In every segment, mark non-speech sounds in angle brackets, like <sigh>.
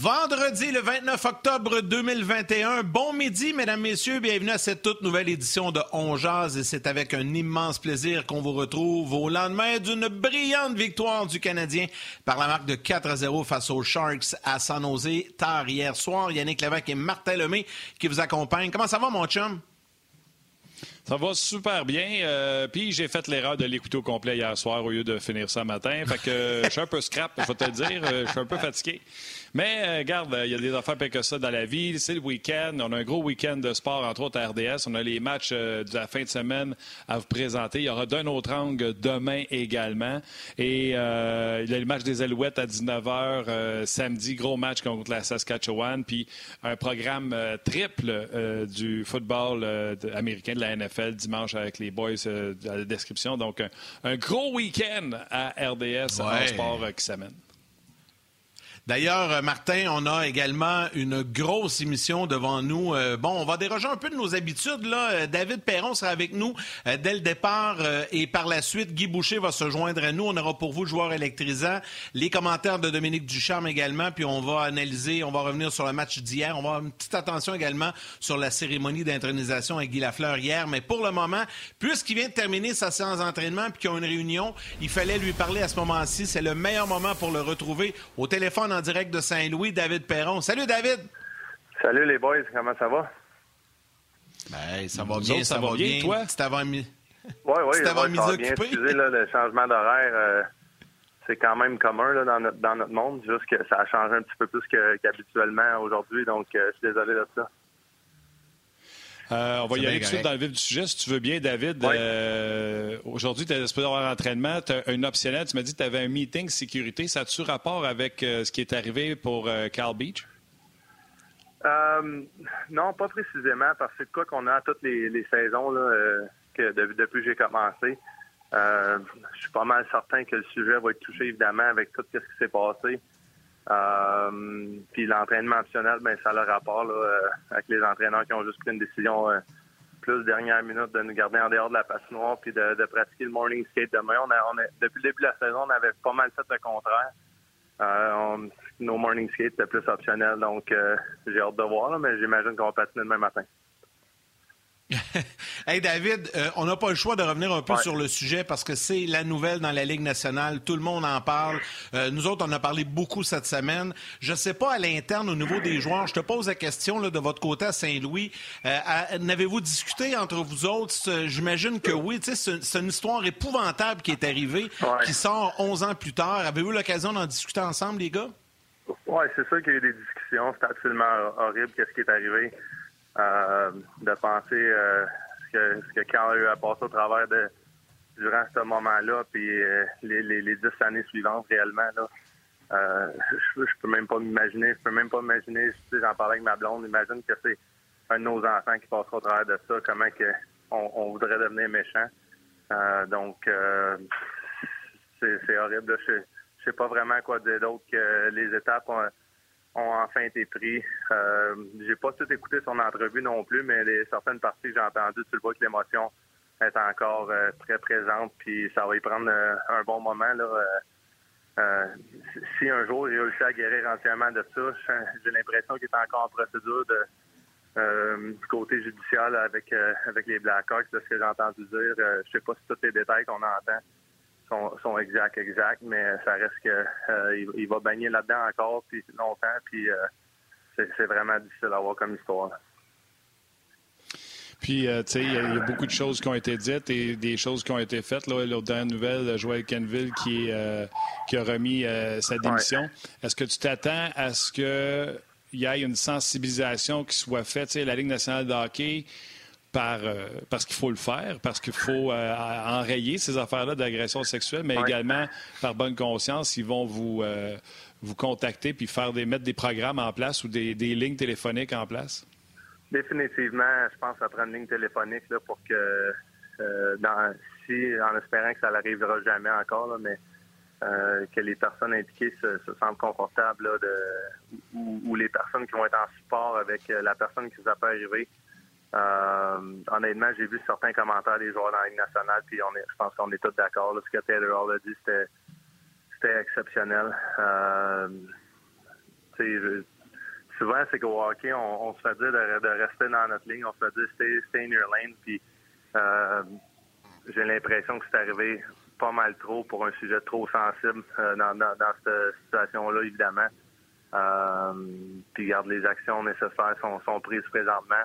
Vendredi le 29 octobre 2021. Bon midi, mesdames, messieurs. Bienvenue à cette toute nouvelle édition de On Jazz. Et c'est avec un immense plaisir qu'on vous retrouve au lendemain d'une brillante victoire du Canadien par la marque de 4 à 0 face aux Sharks à San Jose tard hier soir. Yannick Lévesque et Martin Lemay qui vous accompagnent. Comment ça va, mon chum? Ça va super bien. Euh, puis j'ai fait l'erreur de l'écouter au complet hier soir au lieu de finir ça matin. Fait que euh, je suis un peu scrap, je vais te dire. Euh, je suis un peu fatigué. Mais euh, regarde, il y a des affaires pires que ça dans la vie. C'est le week-end. On a un gros week-end de sport, entre autres à RDS. On a les matchs euh, de la fin de semaine à vous présenter. Il y aura d'un autre angle demain également. Et euh, il y a le match des Alouettes à 19h euh, samedi. Gros match contre la Saskatchewan. Puis un programme euh, triple euh, du football euh, américain de la NFL dimanche avec les boys euh, à la description. Donc un, un gros week-end à RDS en sport euh, qui s'amène. D'ailleurs, euh, Martin, on a également une grosse émission devant nous. Euh, bon, on va déroger un peu de nos habitudes. Là. Euh, David Perron sera avec nous dès le départ et par la suite, Guy Boucher va se joindre à nous. On aura pour vous joueur électrisant, les commentaires de Dominique Ducharme également, puis on va analyser, on va revenir sur le match d'hier. On va avoir une petite attention également sur la cérémonie d'intronisation avec Guy Lafleur hier. Mais pour le moment, puisqu'il vient de terminer sa séance d'entraînement puis qu'il y a une réunion, il fallait lui parler à ce moment-ci. C'est le meilleur moment pour le retrouver au téléphone en direct de Saint-Louis, David Perron. Salut David! Salut les boys, comment ça va? Ben, ça va Nous bien, autres, ça, ça va va bien, bien. toi? Petit avant-midi. Oui, oui, C'était avant ouais, ça va midi bien. Excusez là, le changement d'horaire, euh, c'est quand même commun là, dans, notre, dans notre monde, juste que ça a changé un petit peu plus qu'habituellement aujourd'hui, donc euh, je suis désolé de ça. Euh, on va y aller tout de suite dans le vif du sujet, si tu veux bien, David. Oui. Euh, Aujourd'hui, tu es supposé avoir un entraînement, tu as un optionnel. Tu m'as dit que tu avais un meeting sécurité. Ça a-tu rapport avec euh, ce qui est arrivé pour euh, Carl Beach? Euh, non, pas précisément, parce que c'est quoi qu'on a à toutes les, les saisons là, euh, que de- depuis que j'ai commencé. Euh, je suis pas mal certain que le sujet va être touché évidemment avec tout ce qui s'est passé. Euh, puis l'entraînement optionnel, ben ça a le rapport là, euh, avec les entraîneurs qui ont juste pris une décision euh, plus dernière minute de nous garder en dehors de la patinoire puis de, de pratiquer le morning skate demain. On a, depuis le début de la saison, on avait pas mal fait le contraire. On- nos morning skates c'était plus optionnel, donc j'ai hâte de voir, là, mais j'imagine qu'on va patiner demain matin. <laughs> Hey David, euh, on n'a pas le choix de revenir un peu Ouais. sur le sujet parce que c'est la nouvelle dans la Ligue nationale. Tout le monde en parle. Euh, nous autres, on en a parlé beaucoup cette semaine. Je ne sais pas à l'interne, au niveau des joueurs, je te pose la question là, de votre côté à Saint-Louis. Euh, N'avez-vous discuté entre vous autres? J'imagine que oui. C'est c'est une histoire épouvantable qui est arrivée, Ouais. qui sort 11 ans plus tard. Avez-vous l'occasion d'en discuter ensemble, les gars? Oui, c'est sûr qu'il y a eu des discussions. C'est absolument horrible qu'est-ce qui est arrivé. Euh, de penser euh, ce, que, ce que Carl a eu à passer au travers de durant ce moment-là, puis euh, les, les, dix années suivantes réellement. Là, je, je peux même pas m'imaginer. Je peux même pas m'imaginer. J'en parlais avec ma blonde. Imagine que c'est un de nos enfants qui passera au travers de ça. Comment que on, on voudrait devenir méchant. Donc, c'est horrible. Je, je sais pas vraiment quoi dire d'autre que les étapes ont, ont enfin été prises. Euh, j'ai pas tout écouté son entrevue non plus, mais certaines parties que j'ai entendues, tu le vois que l'émotion est encore euh, très présente, puis ça va y prendre euh, un bon moment. Là, euh, si- un jour il réussit à guérir entièrement de ça, j'ai l'impression qu'il est encore en procédure du côté judiciaire avec avec les Blackhawks, de ce que j'ai entendu dire. Je sais pas si tous les détails qu'on entend sont, sont exacts, exacts, mais ça reste que euh, il, il va baigner là-dedans encore puis longtemps, puis euh, c'est vraiment difficile à voir comme histoire. Puis, tu sais, il y, a beaucoup de choses qui ont été dites et des choses qui ont été faites. L'autre dernière nouvelle, Joël Kenville qui, qui a remis sa démission. Est-ce que tu t'attends à ce qu'il y ait une sensibilisation qui soit faite? Tu sais, la Ligue nationale de hockey par, euh, parce qu'il faut le faire, parce qu'il faut euh, enrayer ces affaires-là d'agression sexuelle, mais également par bonne conscience, ils vont vous, euh, vous contacter puis faire des, mettre des programmes en place ou des, lignes téléphoniques en place? Définitivement, je pense que ça prend une ligne téléphonique là, pour que, dans, si, en espérant que ça n'arrivera jamais encore, mais que les personnes impliquées se, sentent confortables de, ou, les personnes qui vont être en support avec la personne qui ça peut arriver euh, honnêtement, j'ai vu certains commentaires des joueurs dans la Ligue nationale, puis on est, je pense qu'on est tous d'accord. Ce que Taylor Hall a dit, c'était, exceptionnel. Euh, souvent, c'est qu'au hockey, on, se fait dire de, rester dans notre ligne, on se fait dire stay, stay in your lane, puis euh, j'ai l'impression que c'est arrivé pas mal trop pour un sujet trop sensible dans, cette situation-là, évidemment. Puis, garde les actions nécessaires sont prises présentement.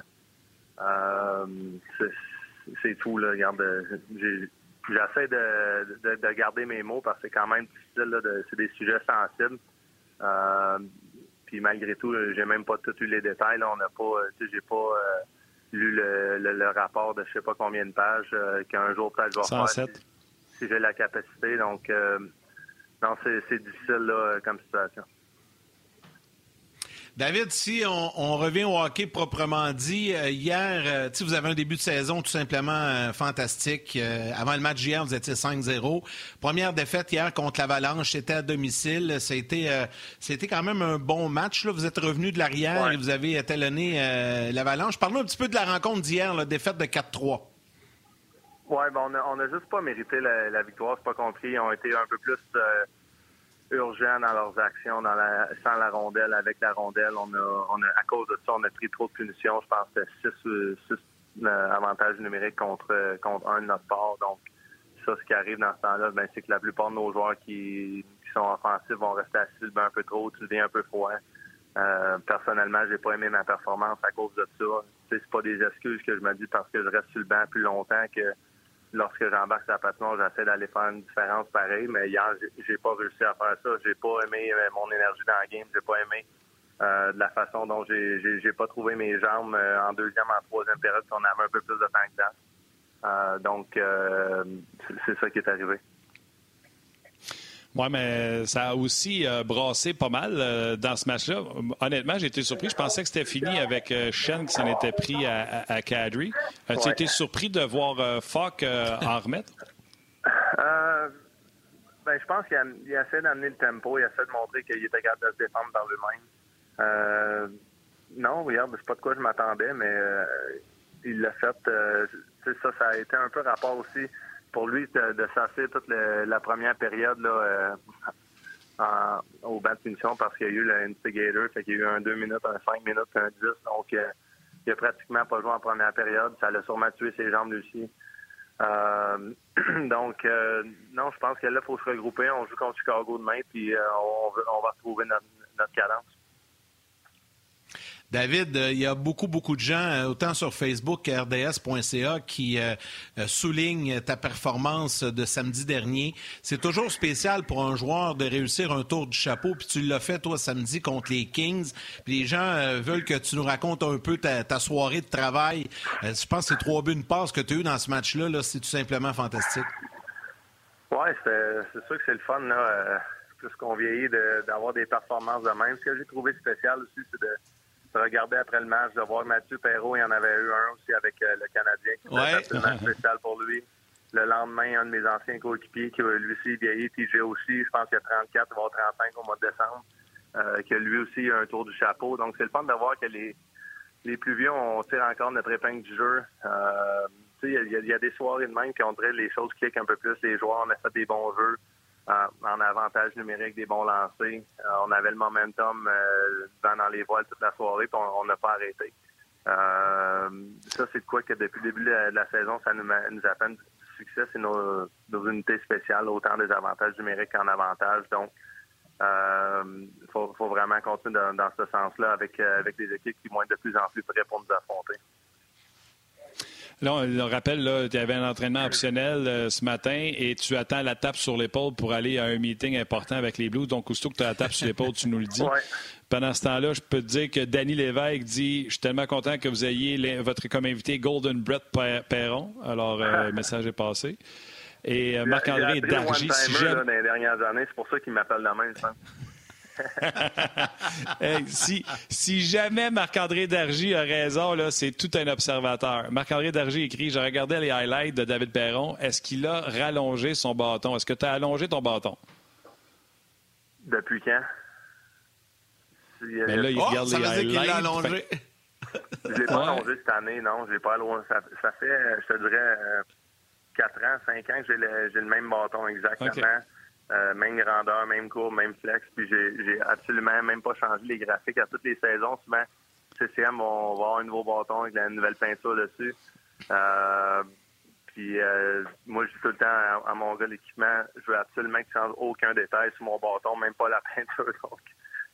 Euh, c'est tout, là. j'essaie de, garder mes mots parce que c'est quand même difficile, là, c'est des sujets sensibles. Euh, puis malgré tout, j'ai même pas tout eu les détails. Là. On n'a pas, j'ai pas euh, lu le, rapport de je sais pas combien de pages qu'un jour peut-être je vais faire si, j'ai la capacité. Donc, non, c'est difficile là, comme situation. David, si on, revient au hockey proprement dit, euh, hier, euh, vous avez un début de saison tout simplement euh, fantastique. avant le match hier, vous étiez 5-0. Première défaite hier contre l'Avalanche, c'était à domicile. C'était c'était quand même un bon match. Là. Vous êtes revenu de l'arrière et vous avez étalonné l'Avalanche. Parlons un petit peu de la rencontre d'hier, la défaite de 4-3. Oui, bon, on n'a juste pas mérité la, la victoire, c'est pas compris. Ils ont été un peu plus urgents dans leurs actions dans la, sans la rondelle, avec la rondelle. On a, à cause de ça, on a pris trop de punitions. Je pense que c'était 6 euh, avantages numériques contre, contre un de notre part. Donc, ça, ce qui arrive dans ce temps-là, ben, c'est que la plupart de nos joueurs qui, sont offensifs vont rester assis le banc un peu trop, tu deviens un peu froid. Euh, personnellement, j'ai pas aimé ma performance à cause de ça. C'est pas des excuses que je me dis parce que je reste sur le banc plus longtemps que lorsque j'embarque sur la patinoire, j'essaie d'aller faire une différence pareille, mais hier, j'ai pas réussi à faire ça. J'ai pas aimé euh, mon énergie dans la game, j'ai pas aimé euh, de la façon dont j'ai j'ai pas trouvé mes jambes euh, en deuxième, en troisième période, on avait un peu plus de temps que ça. donc, c'est ça qui est arrivé. Oui, mais ça a aussi euh, brassé pas mal euh, dans ce match-là. Honnêtement, j'ai été surpris. Je pensais que c'était fini avec euh, Shen qui s'en était pris à, à, Kadri. As-tu été surpris de voir Falk en remettre? ben, je pense qu'il essaie d'amener le tempo. Il essaie de montrer qu'il était capable de se défendre par lui-même. non, regarde, c'est pas de quoi je m'attendais, mais il l'a fait. ça, ça a été un peu rapport aussi pour lui de, de toute la première période là, euh, au banc de punition parce qu'il y a eu l'instigator, fait qu'il y a eu un 2 minutes, un 5 minutes, un 10. Donc, euh, il a pratiquement pas joué en première période. Ça l'a sûrement tué ses jambes aussi. Euh, <clears throat> donc, non, je pense que là, il faut se regrouper. On joue contre Chicago demain, puis on, on, va retrouver notre cadence. David, euh, il y a beaucoup, beaucoup de gens, euh, autant sur Facebook qu'RDS.ca, qui euh, soulignent ta performance de samedi dernier. C'est toujours spécial pour un joueur de réussir un tour du chapeau, puis tu l'as fait, toi, samedi contre les Kings. Les gens veulent que tu nous racontes un peu ta, soirée de travail. je pense que c'est trois buts, une passe que tu as eu dans ce match-là, -là, c'est tout simplement fantastique. Oui, c'est sûr que c'est le fun, là, plus qu'on vieillit, d'avoir des performances de même. Ce que j'ai trouvé spécial aussi, c'est de regarder après le match, de voir Mathieu Perrault, il y en avait eu un aussi avec euh, le Canadien. C'était un match spécial pour lui. Le lendemain, un de mes anciens coéquipiers qui lui aussi vieilli, TJ aussi, je pense qu'il y a 34, il va avoir 35 au mois de décembre, euh, que lui aussi a un tour du chapeau. Donc c'est le fun de voir que les, les plus vieux, on tire encore notre épingle du jeu. Euh, il y, y, a des soirées de même qui on dirait les choses cliquent un peu plus. Les joueurs, on a fait des bons jeux en, avantage numérique des bons lancers. Euh, on avait le momentum euh, dans les voiles toute la soirée, puis on n'a pas arrêté. Euh, ça, c'est de quoi que depuis le début de la, saison, ça nous, nous appelle du succès. C'est nos, unités spéciales, autant des avantages numériques qu'en avantage. Donc, il faut, vraiment continuer dans, ce sens-là avec, avec des équipes qui vont être de plus en plus prêtes pour nous affronter. Là, on, rappelle, tu avais un entraînement optionnel euh, ce matin et tu attends la tape sur l'épaule pour aller à un meeting important avec les Blues. Donc, aussitôt que tu as la tape sur l'épaule, tu nous le dis. Pendant ce temps-là, je peux te dire que Danny Lévesque dit Je suis tellement content que vous ayez votre comme invité Golden Brett Perron. Alors, euh, le message est passé. Et euh, Marc-André Dargy, si j'aime... dans les dernières années, c'est pour ça qu'il m'appelle la même, <laughs> ça. si, si, jamais Marc-André Dargy a raison, là, c'est tout un observateur. Marc-André Dargy écrit J'ai regardé les highlights de David Perron. Est-ce qu'il a rallongé son bâton? Est-ce que tu as allongé ton bâton? Depuis quand? Mais là, il oh, regarde les highlights. allongé. Je l'ai pas allongé cette année, non. J'ai pas allongé. Ça, ça, fait, je te dirais, 4 ans, 5 ans que j'ai le, le, même bâton exactement. Euh, même grandeur, même courbe, même flex. Puis j'ai absolument même pas changé les graphiques à toutes les saisons. Souvent, CCM va avoir un nouveau bâton avec la nouvelle peinture dessus. Euh, puis euh, moi, je dis tout le temps à, mon gars l'équipement, je veux absolument qu'il change aucun détail sur mon bâton, même pas la <laughs> peinture. Donc,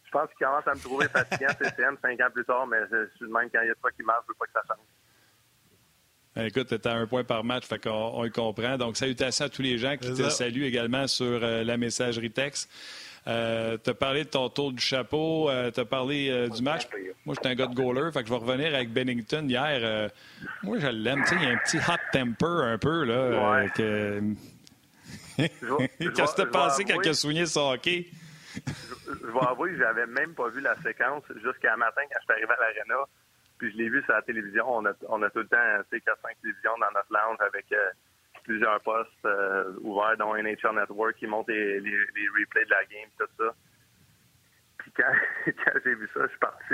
je pense qu'il commence à me trouver <laughs> fatigant CCM cinq ans plus tard, mais je suis le même quand il y a pas qui marche, je veux pas que ça change. Ben, écoute, tu à un point par match, fait qu'on on le comprend. Donc, salutations à tous les gens qui te saluent également sur euh, la messagerie texte. Euh, tu as parlé de ton tour du chapeau, euh, tu as parlé du match. Moi, j'étais un gars de goaler, fait que je vais revenir avec Bennington hier. moi, je l'aime. Il y a un petit hot temper un peu. là. <laughs> Qu'est-ce que tu as pensé quand il a soigné son hockey? je, vais avouer que j'avais même pas vu la séquence jusqu'à matin quand je suis arrivé à l'aréna. Puis je l'ai vu sur la télévision. On a, on a tout le temps 4-5 télévisions dans notre lounge avec euh, plusieurs postes euh, ouverts, dont NHL Network qui monte les, replays de la game, tout ça. Puis quand, <laughs> quand j'ai vu ça, je suis parti.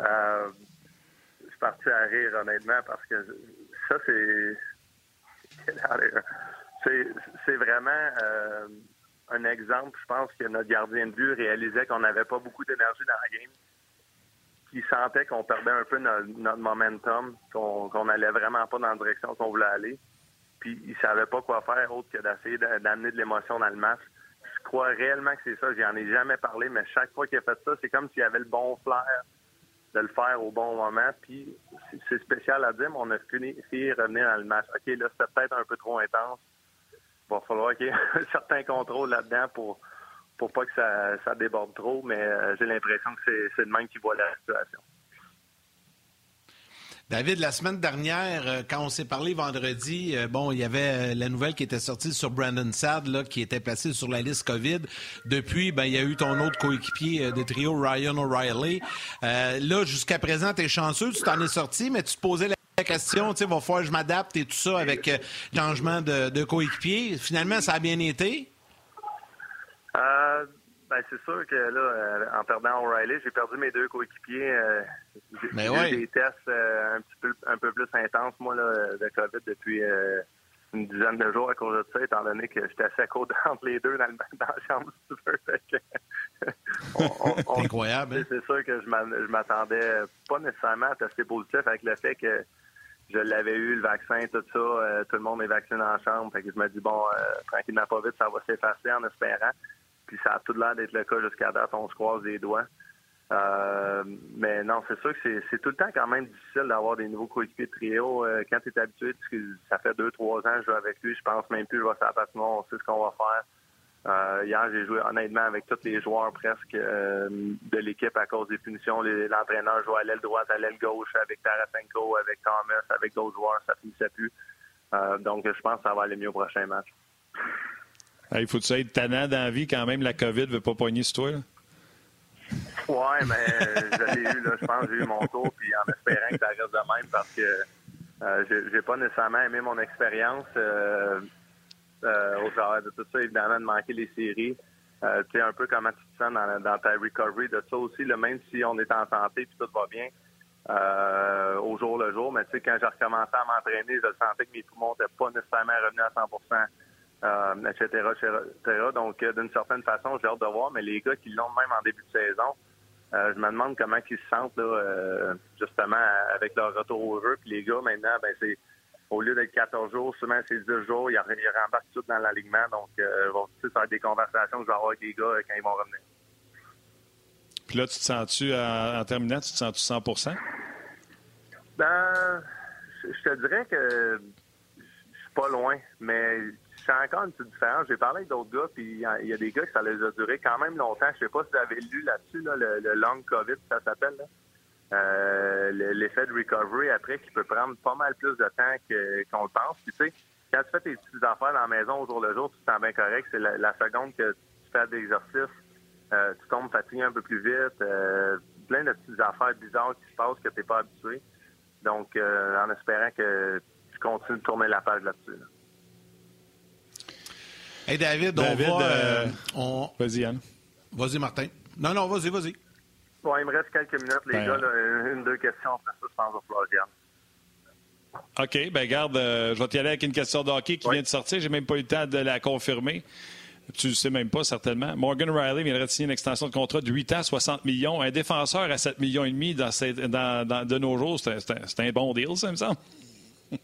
Euh, je suis parti à rire, honnêtement, parce que ça, c'est. C'est vraiment un exemple. Je pense que notre gardien de but réalisait qu'on n'avait pas beaucoup d'énergie dans la game qui sentait qu'on perdait un peu notre, momentum, qu'on n'allait vraiment pas dans la direction qu'on voulait aller. Puis il savait pas quoi faire autre que d'essayer d'amener de l'émotion dans le match. Je crois réellement que c'est ça. J'en ai jamais parlé, mais chaque fois qu'il a fait ça, c'est comme s'il avait le bon flair de le faire au bon moment. Puis c'est spécial à dire, mais on a fini, fini revenir dans le match. OK, là, c'était peut-être un peu trop intense. Il va falloir qu'il y ait <laughs> un certain contrôle là-dedans pour pour pas que ça, déborde trop, mais euh, j'ai l'impression que c'est le même qui voit la situation. David, la semaine dernière, euh, quand on s'est parlé vendredi, euh, bon, il y avait la nouvelle qui était sortie sur Brandon Sad, qui était placé sur la liste COVID. Depuis, ben, il y a eu ton autre coéquipier de trio, Ryan O'Reilly. là, jusqu'à présent, tu es chanceux, tu t'en es sorti, mais tu te posais la question, tu sais, va falloir que je m'adapte et tout ça avec changement de, de coéquipier. Finalement, ça a bien été. Euh, ben, c'est sûr que là, euh, en perdant O'Reilly, j'ai perdu mes deux coéquipiers. Euh, j'ai eu des tests un petit peu un peu plus intenses, moi, là, de COVID depuis une dizaine de jours à cause de ça, étant donné que j'étais assez côte entre les deux dans, le, dans la chambre, si tu <laughs> C'est incroyable. Hein? C'est sûr que je m'attendais pas nécessairement à tester positif avec le fait que je l'avais eu, le vaccin, tout ça. tout le monde est vacciné en chambre. Fait que je me dis, bon, tranquillement, pas vite, ça va s'effacer en espérant. Puis ça a tout l'air d'être le cas jusqu'à date. On se croise les doigts. Euh, mais non, c'est sûr que c'est tout le temps quand même difficile d'avoir des nouveaux coéquipiers de trio. Euh, quand tu es habitué, que ça fait deux, trois ans que je joue avec lui, je pense même plus je vais sur la patinoire, on sait ce qu'on va faire. Euh, hier, j'ai joué honnêtement avec tous les joueurs presque de l'équipe à cause des punitions. L'entraîneur jouait à l'aile droite, à l'aile gauche, avec Tarasenko, avec Thomas, avec d'autres joueurs, ça finissait plus. donc, je pense que ça va aller mieux au prochain match. Il faut que ça être tannant dans la vie quand même, la COVID ne veut pas poigner sur toi. Oui, mais je l'ai eu, là, je pense j'ai eu mon tour, puis en espérant que ça reste de même parce que euh, j'ai pas nécessairement aimé mon expérience euh, euh, au travers de tout ça, évidemment, de manquer les séries. Euh, tu sais, un peu comment tu te sens dans, ta recovery de ça aussi, là, même si on est en santé et tout va bien. Euh, au jour le jour, mais tu sais, quand j'ai recommencé à m'entraîner, je sentais que mes poumons n'étaient pas nécessairement revenus à 100 euh, etc., Donc, euh, d'une certaine façon, j'ai hâte de voir, mais les gars qui l'ont même en début de saison, euh, je me demande comment ils se sentent là, justement avec leur retour au jeu. Puis les gars, maintenant, ben c'est au lieu d'être 14 jours, souvent c'est 10 jours, ils, rembarquent tout dans l'alignement. Donc, vont ça va être des conversations que je vais avoir avec les gars quand ils vont revenir. Puis là, tu te sens-tu, en, terminant, tu te sens-tu 100% Ben, je te dirais que je suis pas loin, mais c'est encore une petite différence. J'ai parlé avec d'autres gars, puis il y, a des gars que ça les a duré quand même longtemps. Je sais pas si vous avez lu là-dessus, le, long COVID, ça s'appelle. Euh, l'effet de recovery après qui peut prendre pas mal plus de temps qu'on le pense. Puis tu sais, quand tu fais tes petites affaires dans la maison au jour le jour, tu te sens bien correct. C'est la, seconde que tu fais des exercices, euh, tu tombes fatigué un peu plus vite. Euh, plein de petites affaires bizarres qui se passent que tu n'es pas habitué. Donc, en espérant que tu continues de tourner la page là-dessus. là dessus Hey David, on va. Euh, euh, vas-y, Yann. Vas-y, Martin. Non, non, vas-y, vas-y. Bon, il me reste quelques minutes, les ben, gars. une, deux questions après ça, je pense au Florian. OK, ben garde, euh, je vais t'y aller avec une question de hockey qui vient de sortir. J'ai même pas eu le temps de la confirmer. Tu ne sais même pas, certainement. Morgan Riley vient de signer une extension de contrat de 8 ans, 60 millions. Un défenseur à 7 millions et demi dans, dans, de nos jours, c'est un, un, bon deal, ça me semble. <laughs>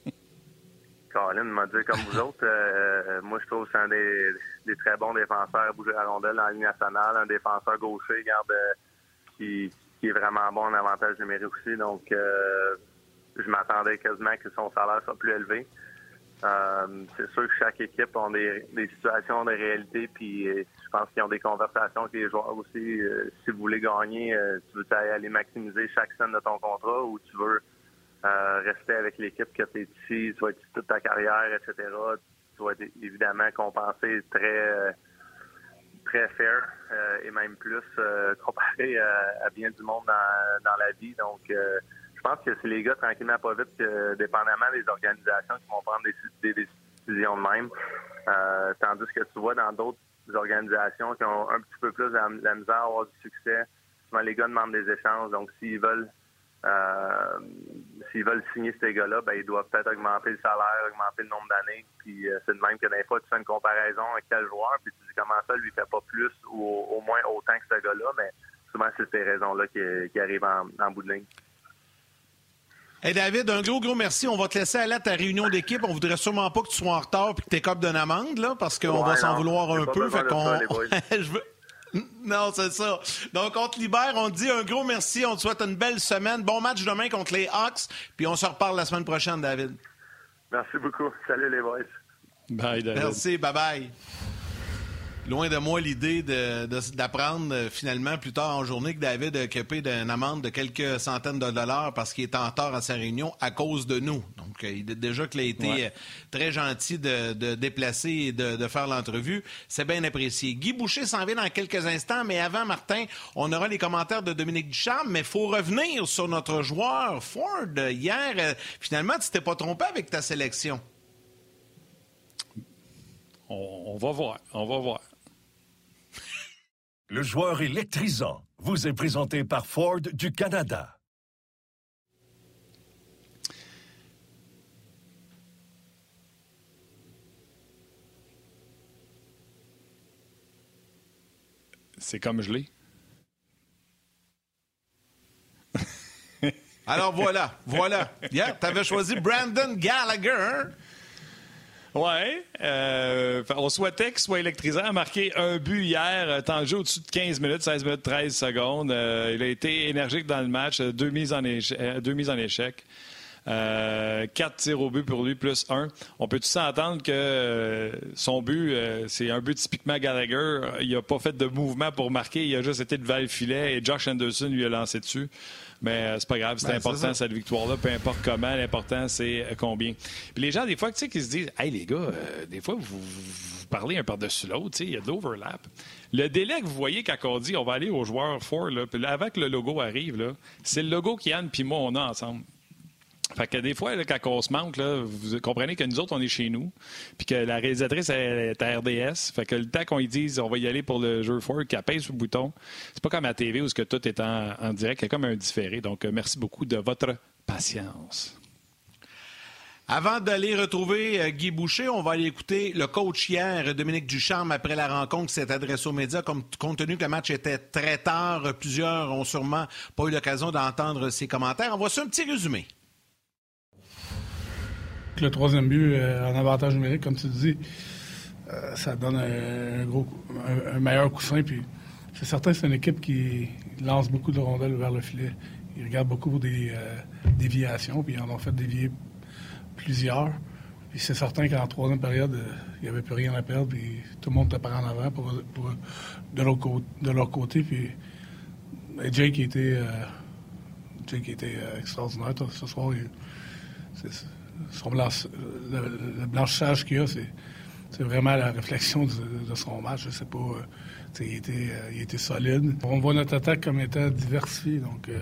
Colin m'a dit comme vous autres, euh, euh, moi je trouve que c'est un des, très bons défenseurs à bouger la rondelle la ligne nationale, un défenseur gaucher, garde euh, qui, est vraiment bon en avantage numérique aussi. Donc je m'attendais quasiment que son salaire soit plus élevé. c'est sûr que chaque équipe a des, situations de réalité, puis je pense qu'ils ont des conversations avec les joueurs aussi. si vous voulez gagner, tu veux aller maximiser chaque scène de ton contrat ou tu veux rester avec l'équipe que tu es ici, vas être toute ta carrière, etc. Tu vas être évidemment compensé très très fair euh, et même plus euh, <laughs> comparé à, bien du monde dans, la vie. Donc, euh, je pense que c'est les gars tranquillement pas vite, dépendamment des organisations qui vont prendre des, décisions de même. tandis que tu vois dans d'autres organisations qui ont un petit peu plus la, la misère à avoir du succès, souvent les gars demandent des échanges. Donc, s'ils veulent euh, s'ils veulent signer ces gars-là, ben, ils doivent peut-être augmenter le salaire, augmenter le nombre d'années. Puis euh, c'est de même que des fois, tu fais une comparaison avec tel joueur, puis tu dis comment ça, lui fait pas plus ou au moins autant que ce gars-là. Mais souvent, c'est ces raisons-là qui, arrivent en, bout de ligne. Hey David, un gros, gros merci. On va te laisser aller à ta réunion d'équipe. On voudrait sûrement pas que tu sois en retard et que tu écopes d'une amende, là, parce qu'on va s'en vouloir un peu. Fait. <laughs> Je veux... <laughs> Non, c'est ça. Donc, on te libère. On te dit un gros merci. On te souhaite une belle semaine. Bon match demain contre les Hawks. Puis on se reparle la semaine prochaine, David. Merci beaucoup. Salut les boys. Bye, David. Merci. Bye-bye loin de moi l'idée d'apprendre euh, finalement plus tard en journée que David a occupé d'une amende de quelques centaines de dollars parce qu'il est en tort à sa réunion à cause de nous. Donc, euh, il déjà qu'il a été euh, très gentil de, déplacer et de, faire l'entrevue. C'est bien apprécié. Guy Boucher s'en vient dans quelques instants, mais avant, Martin, on aura les commentaires de Dominique Ducharme, mais il faut revenir sur notre joueur Ford. Hier, finalement, tu t'es pas trompé avec ta sélection. on va voir. On va voir. Le joueur électrisant vous est présenté par Ford du Canada. C'est comme je l'ai. Alors voilà, voilà. Yeah, tu avais choisi Brandon Gallagher. Oui. Euh, on souhaitait qu'il soit électrisant. a marqué un but hier, euh, temps de jeu au-dessus de 15 minutes, 16 minutes 13 secondes. Euh, il a été énergique dans le match, deux mises en, échec. Deux mises en échec. quatre tirs au but pour lui, plus un. On peut-tu s'entendre que son but, c'est un but typiquement Gallagher. Il n'a pas fait de mouvement pour marquer. Il a juste été devant le filet et Josh Anderson lui a lancé dessus. Mais euh, c'est pas grave, c'est ben, important cette victoire-là, peu importe comment, l'important c'est euh, combien. Puis les gens, des fois, tu sais, qui se disent Hey les gars, euh, des fois, vous, parlez un par-dessus l'autre, tu sais, il y a de l'overlap. Le délai que vous voyez quand on dit on va aller au joueur fort, là, puis avant que le logo arrive, c'est le logo qu'Yann puis moi on a ensemble. Fait que des fois, quand on se manque, là, vous comprenez que nous autres, on est chez nous, puis que la réalisatrice est à RDS. Fait que le temps qu'on lui dise on va y aller pour le jeu fort, qu'elle pèse sur le bouton, c'est pas comme à TV où ce que tout est en, direct, il y a comme un différé. Donc, euh, merci beaucoup de votre patience. Avant d'aller retrouver euh, Guy Boucher, on va aller écouter le coach hier, Dominique Ducharme, après la rencontre qui s'est adressée aux médias. Comme, compte tenu que le match était très tard, plusieurs ont sûrement pas eu l'occasion d'entendre ses commentaires. On voit ça un petit résumé le troisième but euh, en avantage numérique, comme tu dis, euh, ça donne un, meilleur coussin. Puis c'est certain, c'est une équipe qui lance beaucoup de rondelles vers le filet. Ils regardent beaucoup des euh, déviations, puis ils en ont fait dévier plusieurs. Puis c'est certain qu'en troisième période, il n'y avait plus rien à perdre, tout le monde par en avant pour, de, leur côté. Puis ben, Jake était, Jake était extraordinaire ce soir. Son le, le blanchissage qu'il a, c'est, vraiment la réflexion de, son match. Je sais pas. euh, il, était, euh, il était solide. On voit notre attaque comme étant diversifiée. Donc, euh,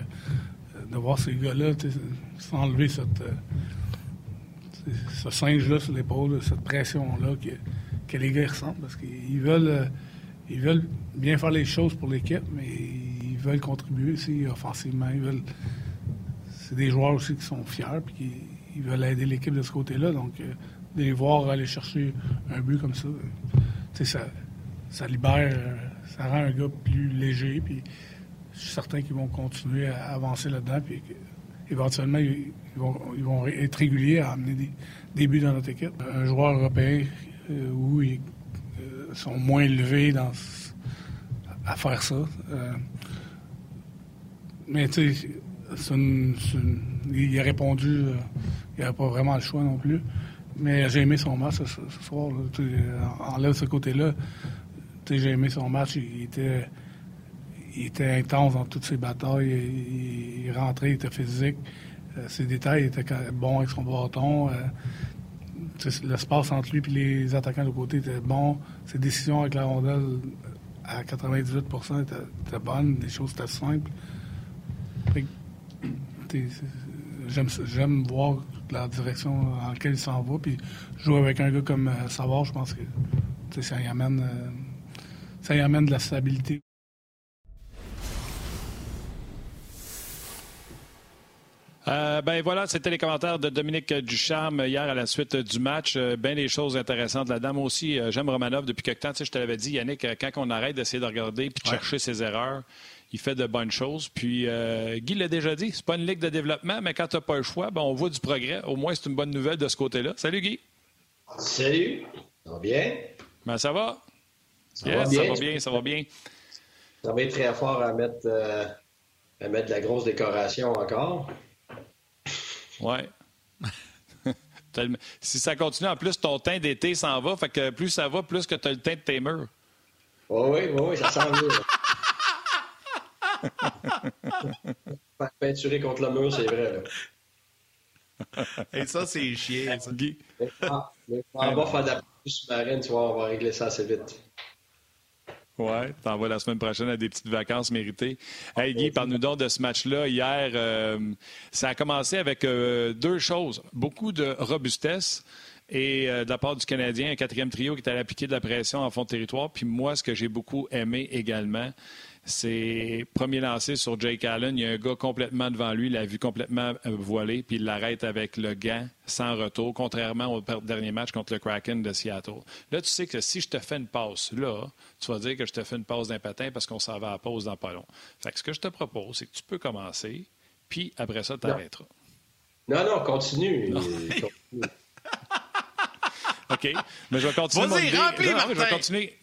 de voir ces gars-là s'enlever cette, ce singe-là sur l'épaule, cette pression-là que, que les gars ressentent parce qu'ils veulent, ils veulent bien faire les choses pour l'équipe, mais ils veulent contribuer aussi offensivement. Ils veulent. C'est des joueurs aussi qui sont fiers qui ils veulent aider l'équipe de ce côté-là. Donc, euh, de les voir aller chercher un but comme ça, ça, ça libère, euh, ça rend un gars plus léger. Puis je suis certain qu'ils vont continuer à avancer là-dedans. Puis éventuellement, ils, vont, ils vont être réguliers à amener des, buts dans notre équipe. Un joueur européen euh, où ils sont moins élevés dans, à faire ça. Mais tu sais, il a répondu, il n'avait pas vraiment le choix non plus. Mais j'ai aimé son match ce, ce soir. là. En- Enlève ce côté-là. J'ai aimé son match. Il était, intense dans toutes ses batailles. Il, rentrait, il était physique. Euh, ses détails, il était quand- bon avec son bâton. Euh, L'espace entre lui et les attaquants de côté était bon. Ses décisions avec la rondelle à 98 étaient, étaient bonnes. Des choses étaient simples. J'aime voir la direction dans laquelle il s'en va. Puis jouer avec un gars comme euh, Savard, je pense que ça y amène, euh, ça y amène de la stabilité. Euh, ben voilà, c'était les commentaires de Dominique Ducharme hier à la suite du match. Euh, bien des choses intéressantes là-dedans. Moi aussi, euh, j'aime Romanov depuis quelque temps. Tu sais, je te l'avais dit, Yannick, quand on arrête d'essayer de regarder et de chercher ses erreurs, il fait de bonnes choses. Puis euh, Guy l'a déjà dit, c'est pas une ligue de développement, mais quand tu n'as pas le choix, ben, on voit du progrès. Au moins, c'est une bonne nouvelle de ce côté-là. Salut Guy. Salut, ça va bien? Ben, ça va? Ça Yes, va bien. ça va bien, ça va bien. Ça va être très fort à mettre, euh, à mettre de la grosse décoration encore. Ouais. <laughs> Si ça continue, en plus, ton teint d'été s'en va. Fait que plus ça va, plus que tu as le teint de tes murs. Oui, oui, oui, oui, ça sent mieux. <laughs> <laughs> Faire peinturer contre le mur, c'est vrai. Là. Et ça, c'est chiant. ça. Guy. Mais, ah, mais on va faire de la sous-marine, tu vois, on va régler ça assez vite. Ouais, t'en vas la semaine prochaine à des petites vacances méritées. Hey Guy, parle-nous donc de ce match-là. Hier, euh, ça a commencé avec euh, deux choses. Beaucoup de robustesse et euh, de la part du Canadien, un quatrième trio qui est allé appliquer de la pression en fond de territoire. Puis moi, ce que j'ai beaucoup aimé également, c'est premier lancé sur Jake Allen. Il y a un gars complètement devant lui, il l'a vu complètement euh, voilé, puis il l'arrête avec le gant sans retour, contrairement au dernier match contre le Kraken de Seattle. Là, tu sais que si je te fais une passe là, tu vas dire que je te fais une passe d'un patin parce qu'on s'en va à la pause dans pas long. Fait que ce que je te propose, c'est que tu peux commencer, puis après ça, tu arrêteras. Non, non, continue. <laughs> Continue. <laughs> OK. Mais je vais continuer. Vas-y, remplis, Non, non, Je vais continuer.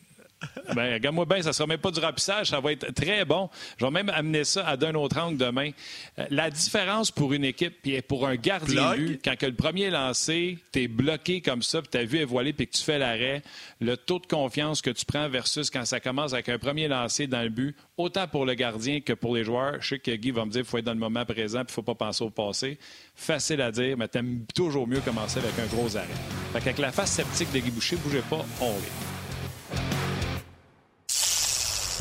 Ben, regarde-moi bien, ça ne sera même pas du rapissage, ça va être très bon. Je vais même amener ça à d'un autre angle demain. Euh, La différence pour une équipe et pour un gardien de Plug. but, quand que le premier est lancé, tu es bloqué comme ça, puis ta vue est voilée, puis que tu fais l'arrêt, le taux de confiance que tu prends versus quand ça commence avec un premier lancé dans le but, autant pour le gardien que pour les joueurs. Je sais que Guy va me dire qu'il faut être dans le moment présent, puis il ne faut pas penser au passé. Facile à dire, mais tu aimes toujours mieux commencer avec un gros arrêt. Fait qu'avec la face sceptique de Guy Boucher, bougez pas, on est.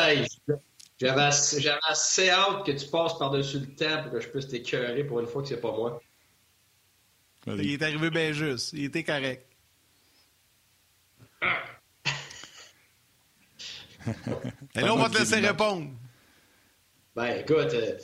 Hey, j'avais assez, j'avais assez hâte que tu passes par-dessus le temps pour que je puisse t'écœurer pour une fois que c'est pas moi. Il est arrivé bien juste. Il était correct. <laughs> Et là, on va te laisser répondre. Ben, écoute, euh,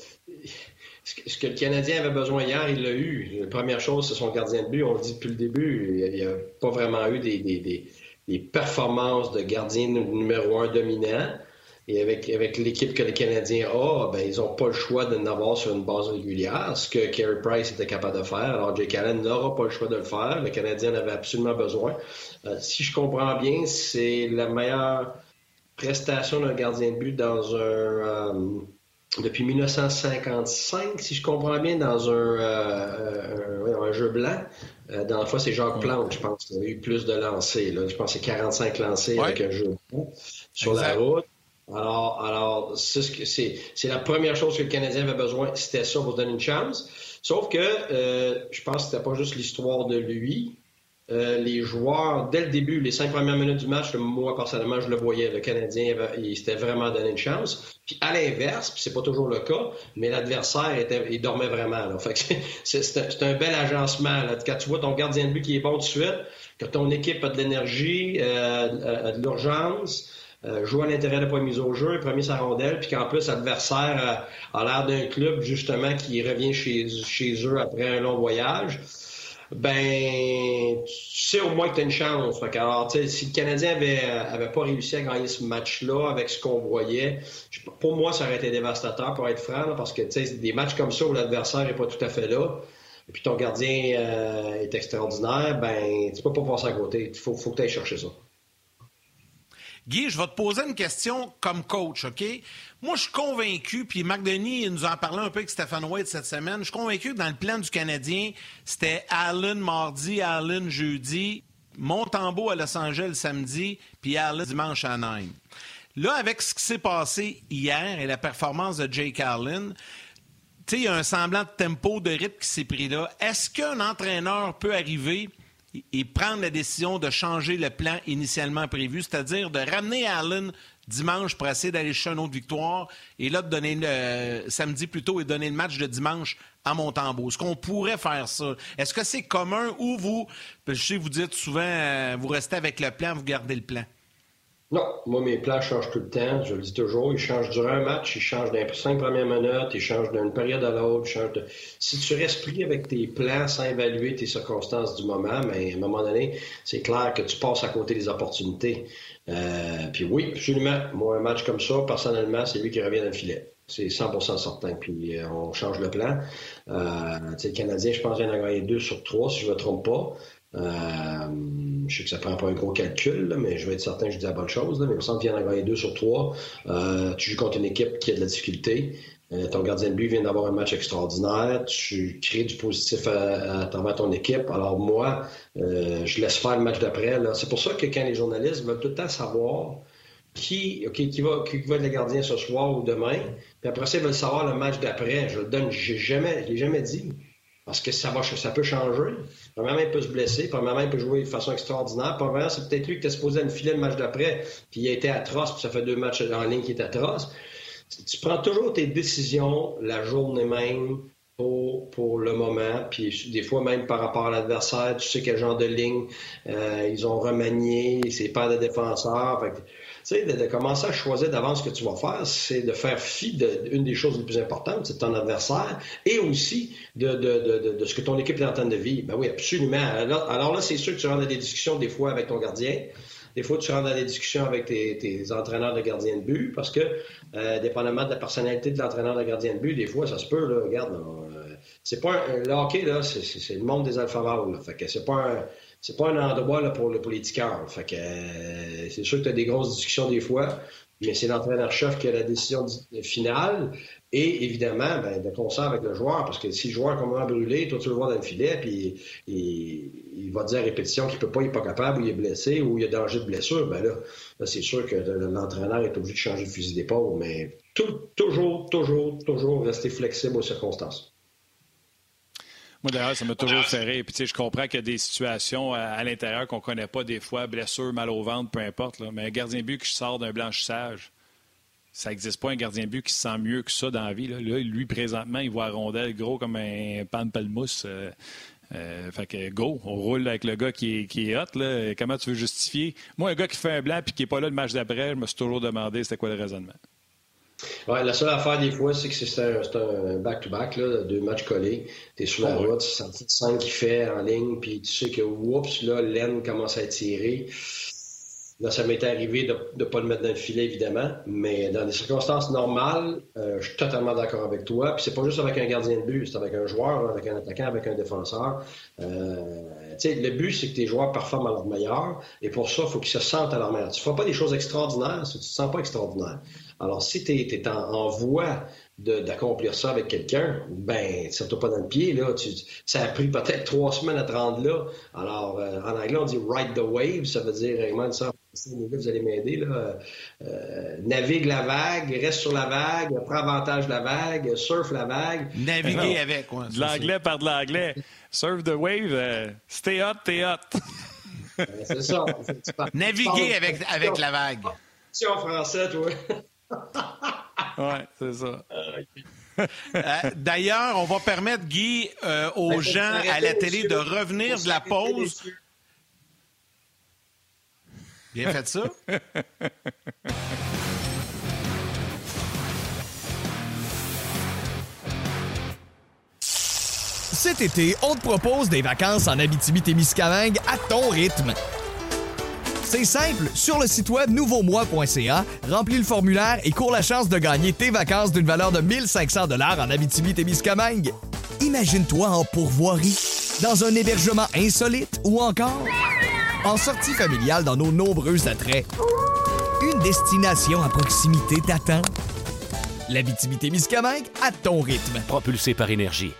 ce que le Canadien avait besoin hier, il l'a eu. La première chose, c'est son gardien de but. On le dit depuis le début, il n'y a pas vraiment eu des, des, des, performances de gardien numéro un dominant. Et avec, avec l'équipe que le Canadien a, ben, ils n'ont pas le choix de n'avoir sur une base régulière, ce que Carey Price était capable de faire. Alors, Jake Allen n'aura pas le choix de le faire. Le Canadien en avait absolument besoin. Euh, si je comprends bien, c'est la meilleure prestation d'un gardien de but dans un... Euh, depuis 1955, si je comprends bien, dans un, euh, un, jeu blanc. dans la fois, c'est Jacques Plante, je pense, qui a eu plus de lancers. Là. Je pense que c'est 45 lancers avec un jeu blanc sur la route. Alors, alors c'est la première chose que le Canadien avait besoin, c'était ça pour donner une chance. Sauf que euh, je pense que c'était pas juste l'histoire de lui. Euh, les joueurs, dès le début, les cinq premières minutes du match, moi personnellement, je le voyais, le Canadien, il s'était vraiment donné une chance. Puis à l'inverse, puis c'est pas toujours le cas, mais l'adversaire il dormait vraiment. Fait que c'est, un bel agencement. Quand tu vois ton gardien de but qui est bon de suite, que ton équipe a de l'énergie, euh, de l'urgence, euh, joue à l'intérieur de pas mise au jeu, premier sa rondelle, puis qu'en plus, l'adversaire a, l'air d'un club, justement, qui revient chez, chez eux après un long voyage, ben, tu sais au moins que tu as une chance. Alors, si le Canadien avait pas réussi à gagner ce match-là avec ce qu'on voyait, pour moi, ça aurait été dévastateur, pour être franc, parce que des matchs comme ça où l'adversaire n'est pas tout à fait là, et puis ton gardien euh, est extraordinaire, ben, tu peux pas passer à côté. Il faut, faut que tu ailles chercher ça. Guy, je vais te poser une question comme coach, OK? Moi, je suis convaincu, puis Marc Denis nous en parlait un peu avec Stéphane White cette semaine, je suis convaincu que dans le plan du Canadien, c'était Allen mardi, Allen jeudi, Montembeau à Los Angeles samedi, puis Allen dimanche à Nîmes. Là, avec ce qui s'est passé hier et la performance de Jake Allen, il y a un semblant de tempo, de rythme qui s'est pris là. Est-ce qu'un entraîneur peut arriver et prendre la décision de changer le plan initialement prévu, c'est-à-dire de ramener Allen dimanche pour essayer d'aller chercher une autre victoire et là de donner le samedi plutôt et donner le match de dimanche à Montembeau. Est-ce qu'on pourrait faire ça? Est-ce que c'est commun ou vous, je sais vous dites souvent, euh, vous restez avec le plan, vous gardez le plan? Non, moi, mes plans changent tout le temps. Je le dis toujours. Ils changent durant un match, ils changent dans les cinq premières minutes, ils changent d'une période à l'autre. Si tu restes pris avec tes plans sans évaluer tes circonstances du moment, mais à un moment donné, c'est clair que tu passes à côté des opportunités. Euh, puis oui, absolument. Moi, un match comme ça, personnellement, c'est lui qui revient dans le filet. C'est 100% certain. Puis euh, on change le plan. Euh, le Canadien, je pense qu'il en a gagné deux sur trois, si je ne me trompe pas. Euh, je sais que ça prend pas un gros calcul, mais je vais être certain que je dis la bonne chose. mais il me semble qu'il y sur trois. Euh, tu joues contre une équipe qui a de la difficulté. Euh, ton gardien de but vient d'avoir un match extraordinaire. Tu crées du positif à, ton équipe. Alors moi, je laisse faire le match d'après. C'est pour ça que quand les journalistes veulent tout le temps savoir qui, qui, va, qui va être le gardien ce soir ou demain, puis après ça, ils veulent savoir le match d'après. Je le donne, j'ai jamais, l'ai jamais dit. Parce que ça, va, ça peut changer. Premièrement, il peut se blesser. Premièrement, il peut jouer de façon extraordinaire. Premièrement, c'est peut-être lui qui était supposé à une filer le match d'après, puis il a été atroce, puis ça fait deux matchs en ligne qui est atroce. Tu prends toujours tes décisions la journée même pour, pour le moment, puis des fois même par rapport à l'adversaire, tu sais quel genre de ligne euh, ils ont remanié, c'est pas de défenseurs. Sais, de, commencer à choisir d'avance ce que tu vas faire, c'est de faire fi d'une des choses les plus importantes, c'est ton adversaire, et aussi de, de, de, ce que ton équipe est en train de vivre. Ben oui, absolument. Alors, là, c'est sûr que tu rentres dans des discussions des fois avec ton gardien. Des fois, tu rentres dans des discussions avec tes, tes entraîneurs de gardien de but parce que, euh, dépendamment de la personnalité de l'entraîneur de gardien de but, des fois, ça se peut, là, regarde, euh, c'est pas un, le hockey, là, c'est le monde des alphavales, Fait que c'est pas un, c'est pas un endroit là, pour le politiqueur. Fait que euh, c'est sûr que tu as des grosses discussions des fois, mais c'est l'entraîneur-chef qui a la décision finale. Et évidemment, ben, de concert avec le joueur, parce que si le joueur est complètement brûlé, toi tu le vois dans le filet, puis il, va dire à répétition qu'il peut pas, il est pas capable, ou il est blessé, ou il y a danger de blessure, ben là, c'est sûr que l'entraîneur est obligé de changer de fusil d'épaule, mais toujours, toujours, toujours rester flexible aux circonstances. Moi, d'ailleurs, ça m'a toujours serré. Puis, tu sais, je comprends qu'il y a des situations à, l'intérieur qu'on ne connaît pas des fois, blessure, mal au ventre, peu importe. Là. Mais un gardien but qui sort d'un blanchissage, ça n'existe pas un gardien but qui se sent mieux que ça dans la vie. Là, lui, présentement, il voit rondelle gros comme un pan de palmousse. Euh, euh, fait que go, on roule avec le gars qui est, qui est hot. Là. Comment tu veux justifier? Moi, un gars qui fait un blanc et qui n'est pas là le match d'après, je me suis toujours demandé c'était quoi le raisonnement. Ouais, la seule affaire des fois, c'est que c'est un back-to-back, deux matchs collés. Tu es sur la route, tu sens le 5 qui fait en ligne, puis tu sais que, oups, là, l'aine commence à être tirée. Là, ça m'était arrivé de ne pas le mettre dans le filet, évidemment, mais dans des circonstances normales, euh, je suis totalement d'accord avec toi. Puis c'est pas juste avec un gardien de but, c'est avec un joueur, avec un attaquant, avec un défenseur. Euh, le but, c'est que tes joueurs performent à leur meilleur, et pour ça, il faut qu'ils se sentent à leur meilleur. Tu ne fais pas des choses extraordinaires si tu ne te sens pas extraordinaire. Alors, si tu es, en, voie d'accomplir ça avec quelqu'un, ben, ça ne pas dans le pied, là. ça a pris peut-être trois semaines à te rendre là. Alors, euh, en anglais, on dit ride the wave, ça veut dire vraiment ça vous allez m'aider. Là. Euh, navigue la vague, reste sur la vague, prends avantage de la vague, surf la vague. Naviguer avec, quoi. de l'anglais par de l'anglais. Surf the wave, euh, stay hot, stay hot. <laughs> c'est ça. Naviguer avec, avec la vague. Si en français, toi. <laughs> oui, c'est ça. Euh, d'ailleurs, on va permettre, Guy, aux ben, gens à la télé de revenir de la pause Bien fait ça. Cet été, on te propose des vacances en Abitibi-Témiscamingue à ton rythme. C'est simple, sur le site web nouveaumois.ca, remplis le formulaire et cours la chance de gagner tes vacances d'une valeur de 1500 dollars en Abitibi-Témiscamingue. Imagine-toi en pourvoirie, dans un hébergement insolite ou encore en sortie familiale dans nos nombreux attraits. Une destination à proximité t'attend. La Miscamingue à ton rythme. Propulsé par énergie.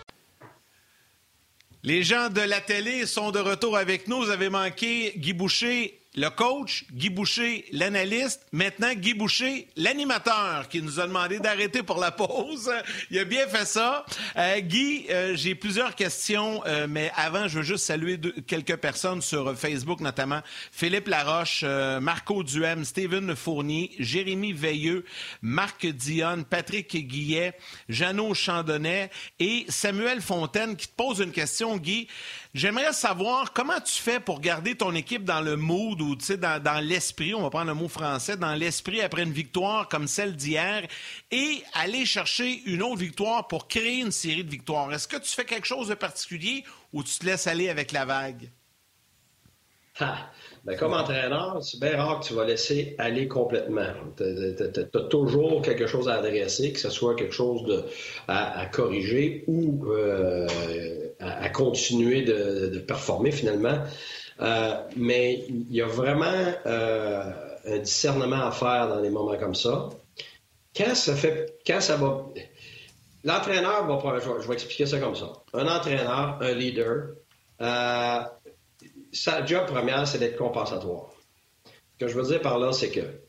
Les gens de la télé sont de retour avec nous. Vous avez manqué Guy Boucher le coach, Guy Boucher, l'analyste, maintenant Guy Boucher, l'animateur, qui nous a demandé d'arrêter pour la pause. <laughs> Il a bien fait ça. Euh, Guy, euh, j'ai plusieurs questions, euh, mais avant, je veux juste saluer quelques personnes sur Facebook, notamment Philippe Laroche, Marco Duhem, Steven Fournier, Jérémy Veilleux, Marc Dionne, Patrick Guillet, Jeannot Chandonnet et Samuel Fontaine qui te pose une question, Guy. J'aimerais savoir comment tu fais pour garder ton équipe dans le mood ou dans, dans l'esprit, on va prendre le mot français, dans l'esprit après une victoire comme celle d'hier et aller chercher une autre victoire pour créer une série de victoires. Est-ce que tu fais quelque chose de particulier ou tu te laisses aller avec la vague? Ah, ben comme entraîneur, c'est bien rare que tu vas laisser aller complètement. Tu as, toujours quelque chose à adresser, que ce soit quelque chose à, corriger ou euh, à, continuer de, performer finalement. Euh, mais il y a vraiment euh, un discernement à faire dans des moments comme ça. Quand ça fait, quand ça va, l'entraîneur va, vais, je vais expliquer ça comme ça. Un entraîneur, un leader, sa job première, c'est d'être compensatoire. Ce que je veux dire par là, c'est que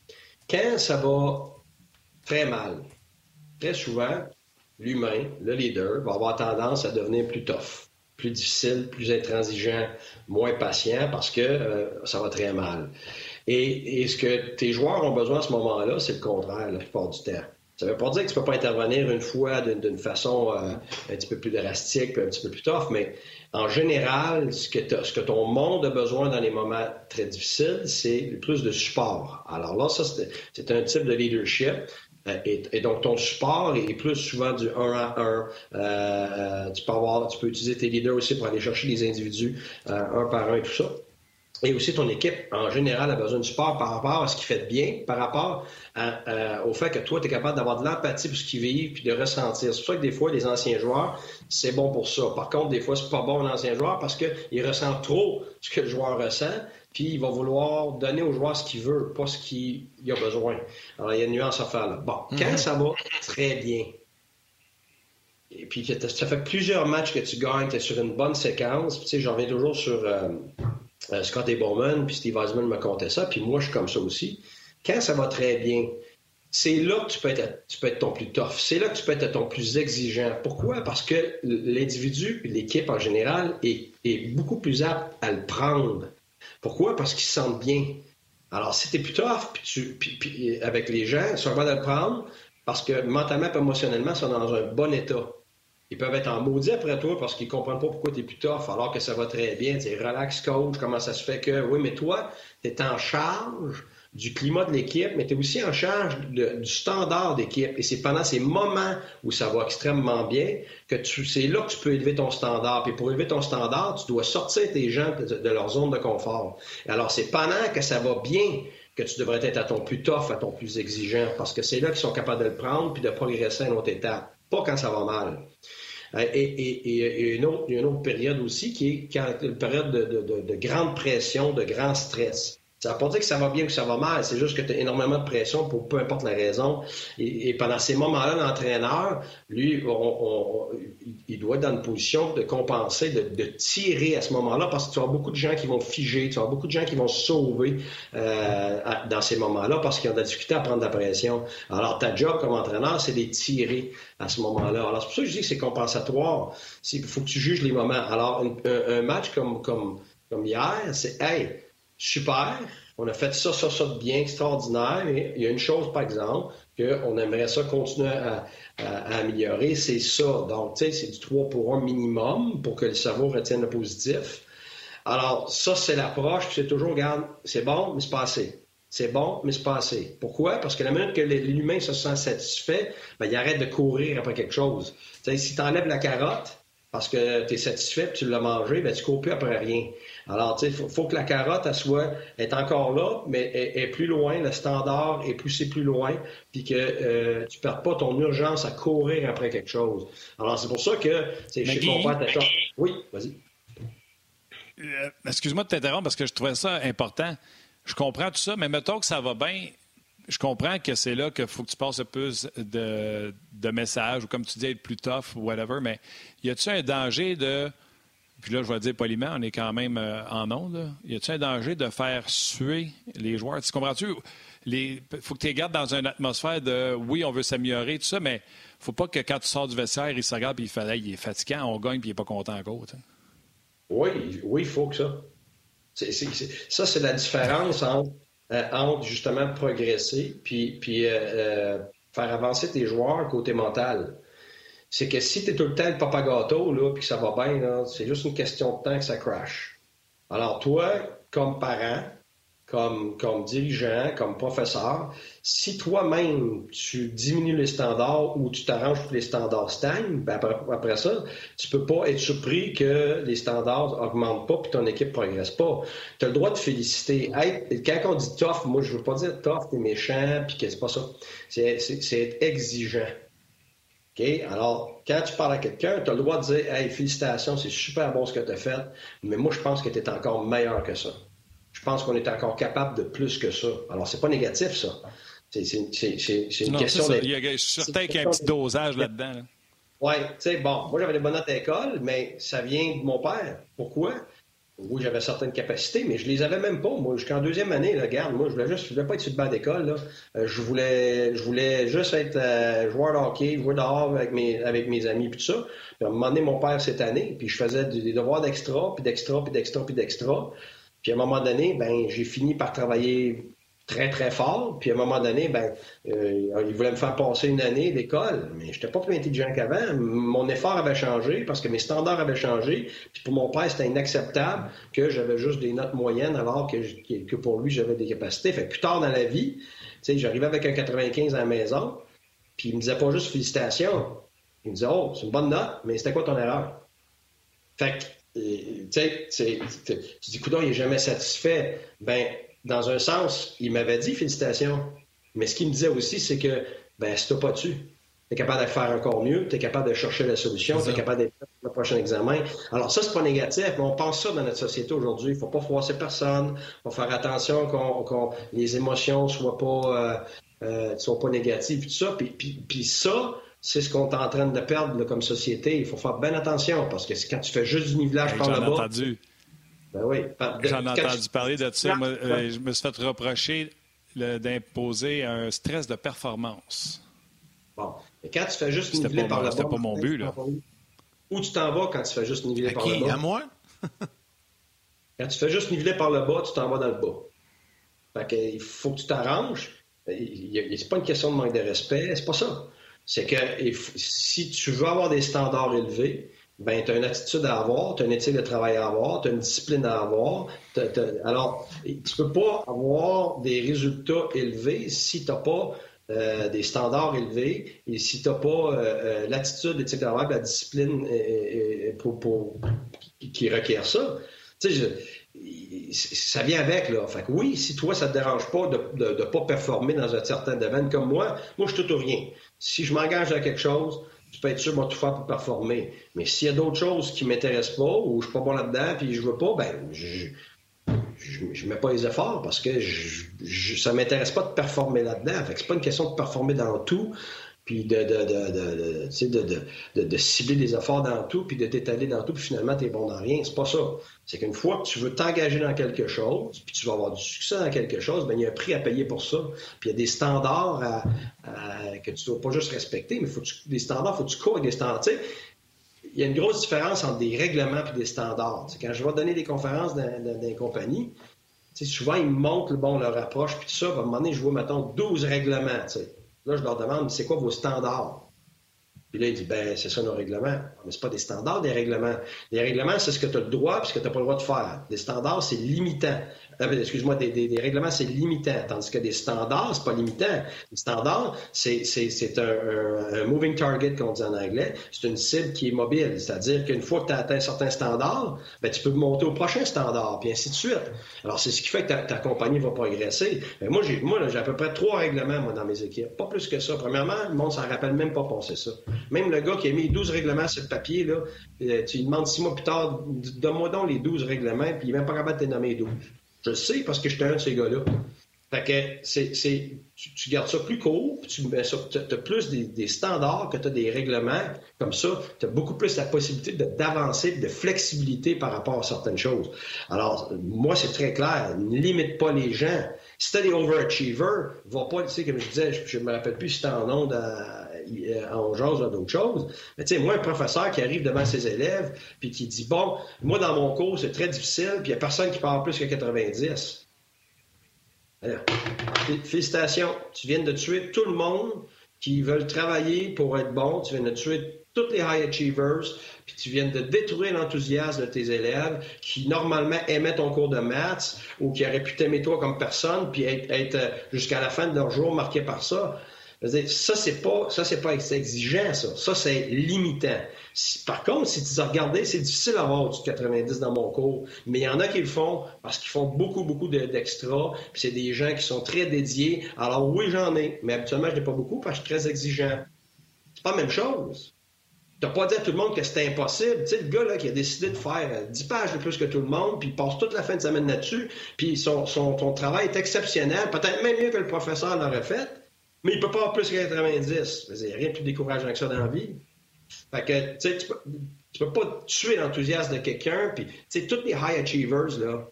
quand ça va très mal, très souvent, l'humain, le leader, va avoir tendance à devenir plus tough, plus difficile, plus intransigeant, moins patient parce que euh, ça va très mal. Et, ce que tes joueurs ont besoin à ce moment-là, c'est le contraire la plupart du temps. Ça ne veut pas dire que tu ne peux pas intervenir une fois d'une façon euh, un petit peu plus drastique, un petit peu plus tough, mais en général, ce que, ce que, ton monde a besoin dans les moments très difficiles, c'est plus de support. Alors là, ça, c'est un type de leadership. Euh, et, donc, ton support est plus souvent du 1 à 1. Euh, tu, peux avoir, tu peux utiliser tes leaders aussi pour aller chercher les individus euh, un par un et tout ça. Et aussi, ton équipe, en général, a besoin de support par rapport à ce qu'ils fait bien, par rapport au fait que toi, tu es capable d'avoir de l'empathie pour ce qu'ils vivent puis de ressentir. C'est pour ça que des fois, les anciens joueurs, c'est bon pour ça. Par contre, des fois, c'est pas bon un ancien joueur parce qu'il ressent trop ce que le joueur ressent, puis il va vouloir donner au joueur ce qu'il veut, pas ce qu'il a besoin. Alors, il y a une nuance à faire là. Bon, quand mm-hmm. ça va très bien, et puis ça fait plusieurs matchs que tu gagnes, tu es sur une bonne séquence, tu sais, j'en reviens toujours sur... Euh, euh, Scott Bowman, puis Steve Eisman me comptait ça, puis moi, je suis comme ça aussi. Quand ça va très bien, c'est là que tu peux, être, tu peux être ton plus tough. C'est là que tu peux être ton plus exigeant. Pourquoi? Parce que l'individu, l'équipe en général, est, beaucoup plus apte à le prendre. Pourquoi? Parce qu'ils se sentent bien. Alors, si tu es plus tough puis avec les gens, ils sont capables de le prendre parce que mentalement et émotionnellement, ils sont dans un bon état. Ils peuvent être en maudit après toi parce qu'ils comprennent pas pourquoi tu es plus tough alors que ça va très bien. Tu relax coach, comment ça se fait que? Oui, mais toi, tu es en charge du climat de l'équipe, mais tu es aussi en charge du standard d'équipe. Et c'est pendant ces moments où ça va extrêmement bien que c'est là que tu peux élever ton standard. Puis pour élever ton standard, tu dois sortir tes gens de, leur zone de confort. Alors c'est pendant que ça va bien que tu devrais être à ton plus tough, à ton plus exigeant, parce que c'est là qu'ils sont capables de le prendre puis de progresser à une autre étape, pas quand ça va mal. Euh, et, et, une autre, une autre période aussi qui est une période de, de grande pression, de grand stress. Ça ne veut pas dire que ça va bien ou que ça va mal, c'est juste que tu as énormément de pression pour peu importe la raison. Et, pendant ces moments-là, l'entraîneur, lui, il doit être dans une position de compenser, de, tirer à ce moment-là, parce que tu as beaucoup de gens qui vont figer, tu as beaucoup de gens qui vont se sauver euh, dans ces moments-là parce qu'ils ont de la difficulté à prendre de la pression. Alors, ta job comme entraîneur, c'est de tirer à ce moment-là. Alors, c'est pour ça que je dis que c'est compensatoire. Il faut que tu juges les moments. Alors, un, match comme, comme, comme hier, c'est, hey, super, on a fait ça, ça, ça de bien, extraordinaire, il y a une chose, par exemple, qu'on aimerait ça continuer à, améliorer, c'est ça. Donc, tu sais, c'est du 3 pour 1 minimum pour que le cerveau retienne le positif. Alors, ça, c'est l'approche, c'est toujours, regarde, c'est bon, mais c'est pas assez. C'est bon, mais c'est pas assez. Pourquoi? Parce que la minute que l'humain se sent satisfait, ben, il arrête de courir après quelque chose. Tu sais, si tu enlèves la carotte, parce que tu es satisfait et tu l'as mangé, ben, tu cours plus après rien. Alors, il faut, que la carotte, elle soit, est encore là, mais est, plus loin, le standard est poussé plus loin, puis que euh, tu ne perds pas ton urgence à courir après quelque chose. Alors, c'est pour ça que, c'est chez ton Oui, vas-y. Euh, excuse-moi de t'interrompre parce que je trouvais ça important. Je comprends tout ça, mais mettons que ça va bien, je comprends que c'est là qu'il faut que tu passes un peu de, de messages, ou comme tu dis, être plus tough ou whatever, mais y a-t-il un danger de. Puis là, je vais dire poliment, on est quand même euh, en onde. Y a-t-il un danger de faire suer les joueurs? Tu comprends-tu? Il faut que tu les gardes dans une atmosphère de oui, on veut s'améliorer, tout ça, mais faut pas que quand tu sors du vestiaire, il se regarde et il il est fatiguant, on gagne puis il n'est pas content encore. Oui, oui, il faut que ça. ça, c'est la différence entre euh, justement progresser puis, euh, faire avancer tes joueurs côté mental. C'est que si tu es tout le temps le papa gâteau, là, puis que ça va bien, c'est juste une question de temps que ça crash. Alors, toi, comme parent, comme, comme dirigeant, comme professeur, si toi-même tu diminues les standards ou tu t'arranges pour que les standards stagnent, ben après, ça, tu peux pas être surpris que les standards augmentent pas puis ton équipe progresse pas. Tu as le droit de féliciter. quand on dit tough, moi je veux pas dire tough, t'es méchant puis que c'est pas ça. C'est être exigeant. Alors, quand tu parles à quelqu'un, tu as le droit de dire Hey, félicitations, c'est super bon ce que tu as fait, mais moi je pense que tu es encore meilleur que ça je pense qu'on est encore capable de plus que ça. Alors, c'est pas négatif, ça. C'est une question de. Je suis certain qu'il y a un petit dosage là-dedans. Oui, tu sais, bon, moi j'avais des bonnes notes à l'école, mais ça vient de mon père. Pourquoi? Oui, j'avais certaines capacités, mais je les avais même pas. Moi, jusqu'en deuxième année, regarde, moi, je voulais juste, je voulais pas être sur le banc d'école. Euh, je voulais, je voulais juste être euh, joueur de hockey, jouer dehors avec mes, avec mes amis, puis tout ça. Puis à un moment donné, mon père cette année, puis je faisais des devoirs d'extra, puis d'extra, puis d'extra, puis d'extra. Puis à un moment donné, ben, j'ai fini par travailler très, très fort. Puis à un moment donné, ben, euh, il voulait me faire passer une année d'école, mais je n'étais pas plus intelligent qu'avant. Mon effort avait changé parce que mes standards avaient changé. Puis pour mon père, c'était inacceptable que j'avais juste des notes moyennes alors que, que pour lui, j'avais des capacités. Fait que plus tard dans la vie, j'arrivais avec un 95 à la maison, puis il me disait pas juste félicitations. Il me disait, oh, c'est une bonne note, mais c'était quoi ton erreur? Fait que tu sais, tu dis, coudon, il n'est jamais satisfait. Ben, dans un sens, il m'avait dit félicitations. Mais ce qu'il me disait aussi, c'est que, ben, si tu pas tu tu es capable de faire encore mieux, tu es capable de chercher la solution, tu es capable d'être pour le prochain examen. Alors ça, c'est pas négatif, mais on pense ça dans notre société aujourd'hui. Il faut pas froisser personne, il faut faire attention qu'on, les émotions soient pas, euh, euh, soient pas négatives, tout ça. Puis, puis, puis ça, c'est ce qu'on est en train de perdre comme société. Il faut faire bien attention parce que quand tu fais juste du nivelage par le bas. Entendu. Ben oui. J'en ai entendu parler de ça. Euh, je me suis fait reprocher d'imposer un stress de performance. Bon. Mais quand tu fais juste niveler par le bas. C'était pas mon but, là. Où tu t'en vas quand tu fais juste niveler par le bas? À moi? <laughs> quand tu fais juste niveler par le bas, tu t'en vas dans le bas. Fait que, il faut que tu t'arranges. C'est pas une question de manque de respect, c'est pas ça c'est que si tu veux avoir des standards élevés, ben, tu as une attitude à avoir, tu as une éthique de travail à avoir, tu as une discipline à avoir. Alors, tu peux pas avoir des résultats élevés si tu n'as pas euh, des standards élevés et si tu n'as pas euh, euh, l'attitude, l'éthique de travail, la discipline pour, qui requiert ça. Ça vient avec, là. Fait que oui, si toi, ça te dérange pas de ne pas performer dans un certain domaine comme moi, moi, je tout ou rien. Si je m'engage à quelque chose, tu peux être sûr, moi, tout faire pour performer. Mais s'il y a d'autres choses qui ne m'intéressent pas ou je suis pas bon là-dedans puis je veux pas, ben, je, je, mets pas les efforts parce que je, je ça m'intéresse pas de performer là-dedans. Que c'est pas une question de performer dans tout puis de, de, de, cibler des efforts dans tout, puis de t'étaler dans tout, puis finalement, tu es bon dans rien. C'est pas ça. C'est qu'une fois que tu veux t'engager dans quelque chose, puis tu vas avoir du succès dans quelque chose, bien, il y a un prix à payer pour ça. Puis il y a des standards que tu ne dois pas juste respecter, mais faut des standards, faut que tu cours avec des standards. il y a une grosse différence entre des règlements et des standards. quand je vais donner des conférences dans, dans, dans souvent, ils montrent bon, leur approche, puis tout ça. À un moment je vois, mettons, 12 règlements. Là, je leur demande, c'est quoi vos standards? Puis là, il dit, ben, c'est ça nos règlements. Mais c'est pas des standards, des règlements. Les règlements, c'est ce que tu as le droit et ce que tu n'as pas le droit de faire. Des standards, c'est limitant. Excuse-moi, des, règlements, c'est limitant, tandis que des standards, c'est pas limitant. Les standards, c'est, un, moving target, qu'on dit en anglais. C'est une cible qui est mobile. C'est-à-dire qu'une fois que tu as atteint un certain standard, ben, tu peux monter au prochain standard, puis ainsi de suite. Alors, c'est ce qui fait que ta, compagnie va progresser. Moi, j'ai, moi, à peu près trois règlements, moi, dans mes équipes. Pas plus que ça. Premièrement, le monde s'en rappelle même pas penser ça. Même le gars qui a mis 12 règlements sur le papier, là, euh, tu lui demandes six mois plus tard, donne-moi donc les 12 règlements, puis il n'est même pas capable de te nommer 12. Je le sais parce que j'étais un de ces gars-là. Fait que c'est, tu, gardes ça plus court, puis tu as plus des, standards que tu as des règlements. Comme ça, tu as beaucoup plus la possibilité d'avancer, de flexibilité par rapport à certaines choses. Alors, moi, c'est très clair. Ne limite pas les gens. Si tu as des overachievers, va pas, tu sais, comme je disais, je ne me rappelle plus si c'était en ondes en jase ou d'autres choses. Mais tu sais, moi, un professeur qui arrive devant ses élèves puis qui dit Bon, moi, dans mon cours, c'est très difficile, puis il n'y a personne qui parle plus que 90. Alors, félicitations, tu viens de tuer tout le monde qui veulent travailler pour être bon, tu viens de tuer tous les high achievers, puis tu viens de détruire l'enthousiasme de tes élèves qui normalement aimaient ton cours de maths ou qui auraient pu t'aimer toi comme personne, puis être, être jusqu'à la fin de leur jour marqués par ça ça, c'est pas, ça, c'est pas exigeant, ça. Ça, c'est limitant. par contre, si tu as regardé, c'est difficile d'avoir du 90 dans mon cours, mais il y en a qui le font parce qu'ils font beaucoup, beaucoup d'extra, puis c'est des gens qui sont très dédiés. Alors oui, j'en ai, mais habituellement, je n'ai pas beaucoup parce que je suis très exigeant. C'est pas la même chose. Tu n'as pas dit à tout le monde que c'était impossible. Tu sais, le gars là, qui a décidé de faire 10 pages de plus que tout le monde, puis il passe toute la fin de semaine là-dessus, puis son, son travail est exceptionnel, peut-être même mieux que le professeur l'aurait fait. Mais il peut pas avoir plus que 90. Il n'y a rien de plus décourageant que ça dans la vie. Fait que, tu sais, tu peux, pas tuer l'enthousiasme de quelqu'un. Puis, tu sais, tous les high achievers, là,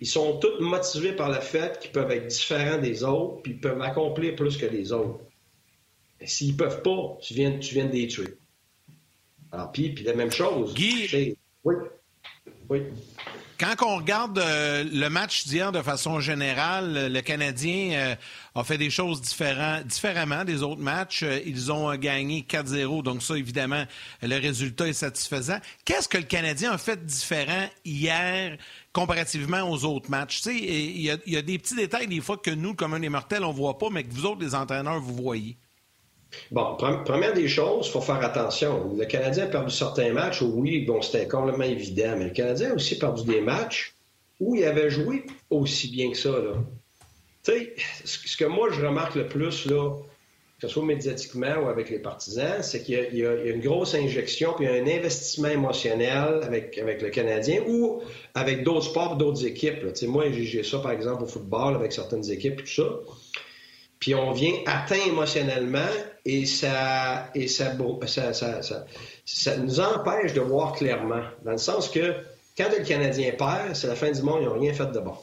ils sont tous motivés par le fait qu'ils peuvent être différents des autres, puis ils peuvent accomplir plus que les autres. Mais s'ils peuvent pas, tu viens, tu viens de les tuer. Alors, puis, puis la même chose. Guy. Oui. Oui. Quand on regarde euh, le match d'hier de façon générale, le Canadien euh, a fait des choses différemment des autres matchs. Euh, ils ont gagné 4-0, donc ça, évidemment, le résultat est satisfaisant. Qu'est-ce que le Canadien a fait différent hier comparativement aux autres matchs? Il y, a des petits détails des fois que nous, comme un des mortels, on voit pas, mais que vous autres, les entraîneurs, vous voyez. Bon, première des choses, il faut faire attention. Le Canadien a perdu certains matchs où, oui, bon, c'était complètement évident, mais le Canadien a aussi perdu des matchs où il avait joué aussi bien que ça. Tu sais, ce que moi, je remarque le plus, là, que ce soit médiatiquement ou avec les partisans, c'est qu'il y, a une grosse injection, puis un investissement émotionnel avec, avec le Canadien ou avec d'autres sports, d'autres équipes. sais, Moi, j'ai ça, par exemple, au football avec certaines équipes tout ça puis on vient atteint émotionnellement et ça, et ça, nous empêche de voir clairement. Dans le sens que quand le Canadien perd, c'est la fin du monde, ils n'ont rien fait de bon.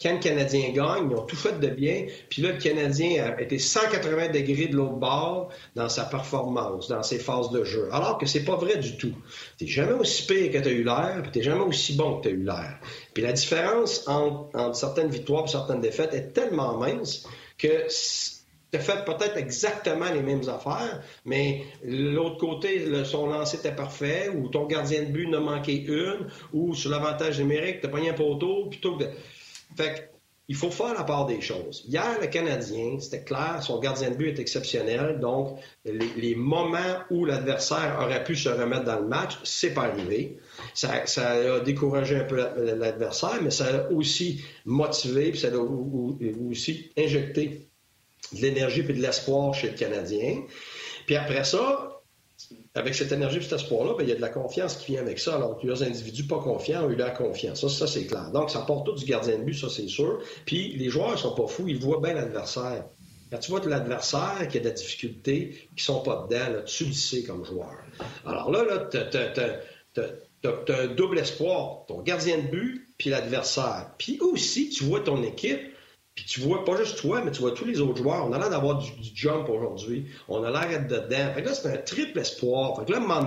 quand le Canadien gagne, ils ont tout fait de bien. Puis là, le Canadien a été 180 degrés de l'autre bord dans sa performance, dans ses phases de jeu. Alors que c'est pas vrai du tout. Tu jamais aussi pire que tu as eu l'air, puis tu jamais aussi bon que tu as eu l'air. Puis la différence entre, entre certaines victoires et certaines défaites est tellement mince que tu as fait peut-être exactement les mêmes affaires, mais l'autre côté, son lancer était parfait, ou ton gardien de but n'a manqué une, ou sur l'avantage numérique, tu as pogné un poteau, plutôt que. Fait il faut faire la part des choses. Hier, le Canadien, c'était clair, son gardien de but est exceptionnel, donc les, moments où l'adversaire aurait pu se remettre dans le match, c'est pas arrivé. Ça, a découragé un peu l'adversaire, mais ça a aussi motivé, puis ça a aussi injecté de l'énergie et de l'espoir chez le Canadien. Puis après ça, avec cette énergie et cet espoir-là, ben, il y a de la confiance qui vient avec ça. Alors, plusieurs individus pas confiants ont eu la confiance. Ça, ça c'est clair. Donc, ça porte tout du gardien de but, ça, c'est sûr. Puis, les joueurs sont pas fous, ils voient bien l'adversaire. Quand tu vois l'adversaire qui a de la difficulté, qui sont pas dedans, tu le sais comme joueur. Alors là, là tu as, un double espoir. Ton gardien de but, puis l'adversaire. Puis aussi, tu vois ton équipe puis tu vois pas juste toi, mais tu vois tous les autres joueurs. On a l'air d'avoir du, jump aujourd'hui. On a l'air d'être dedans. Fait que là, c'est un triple espoir. Fait que là, à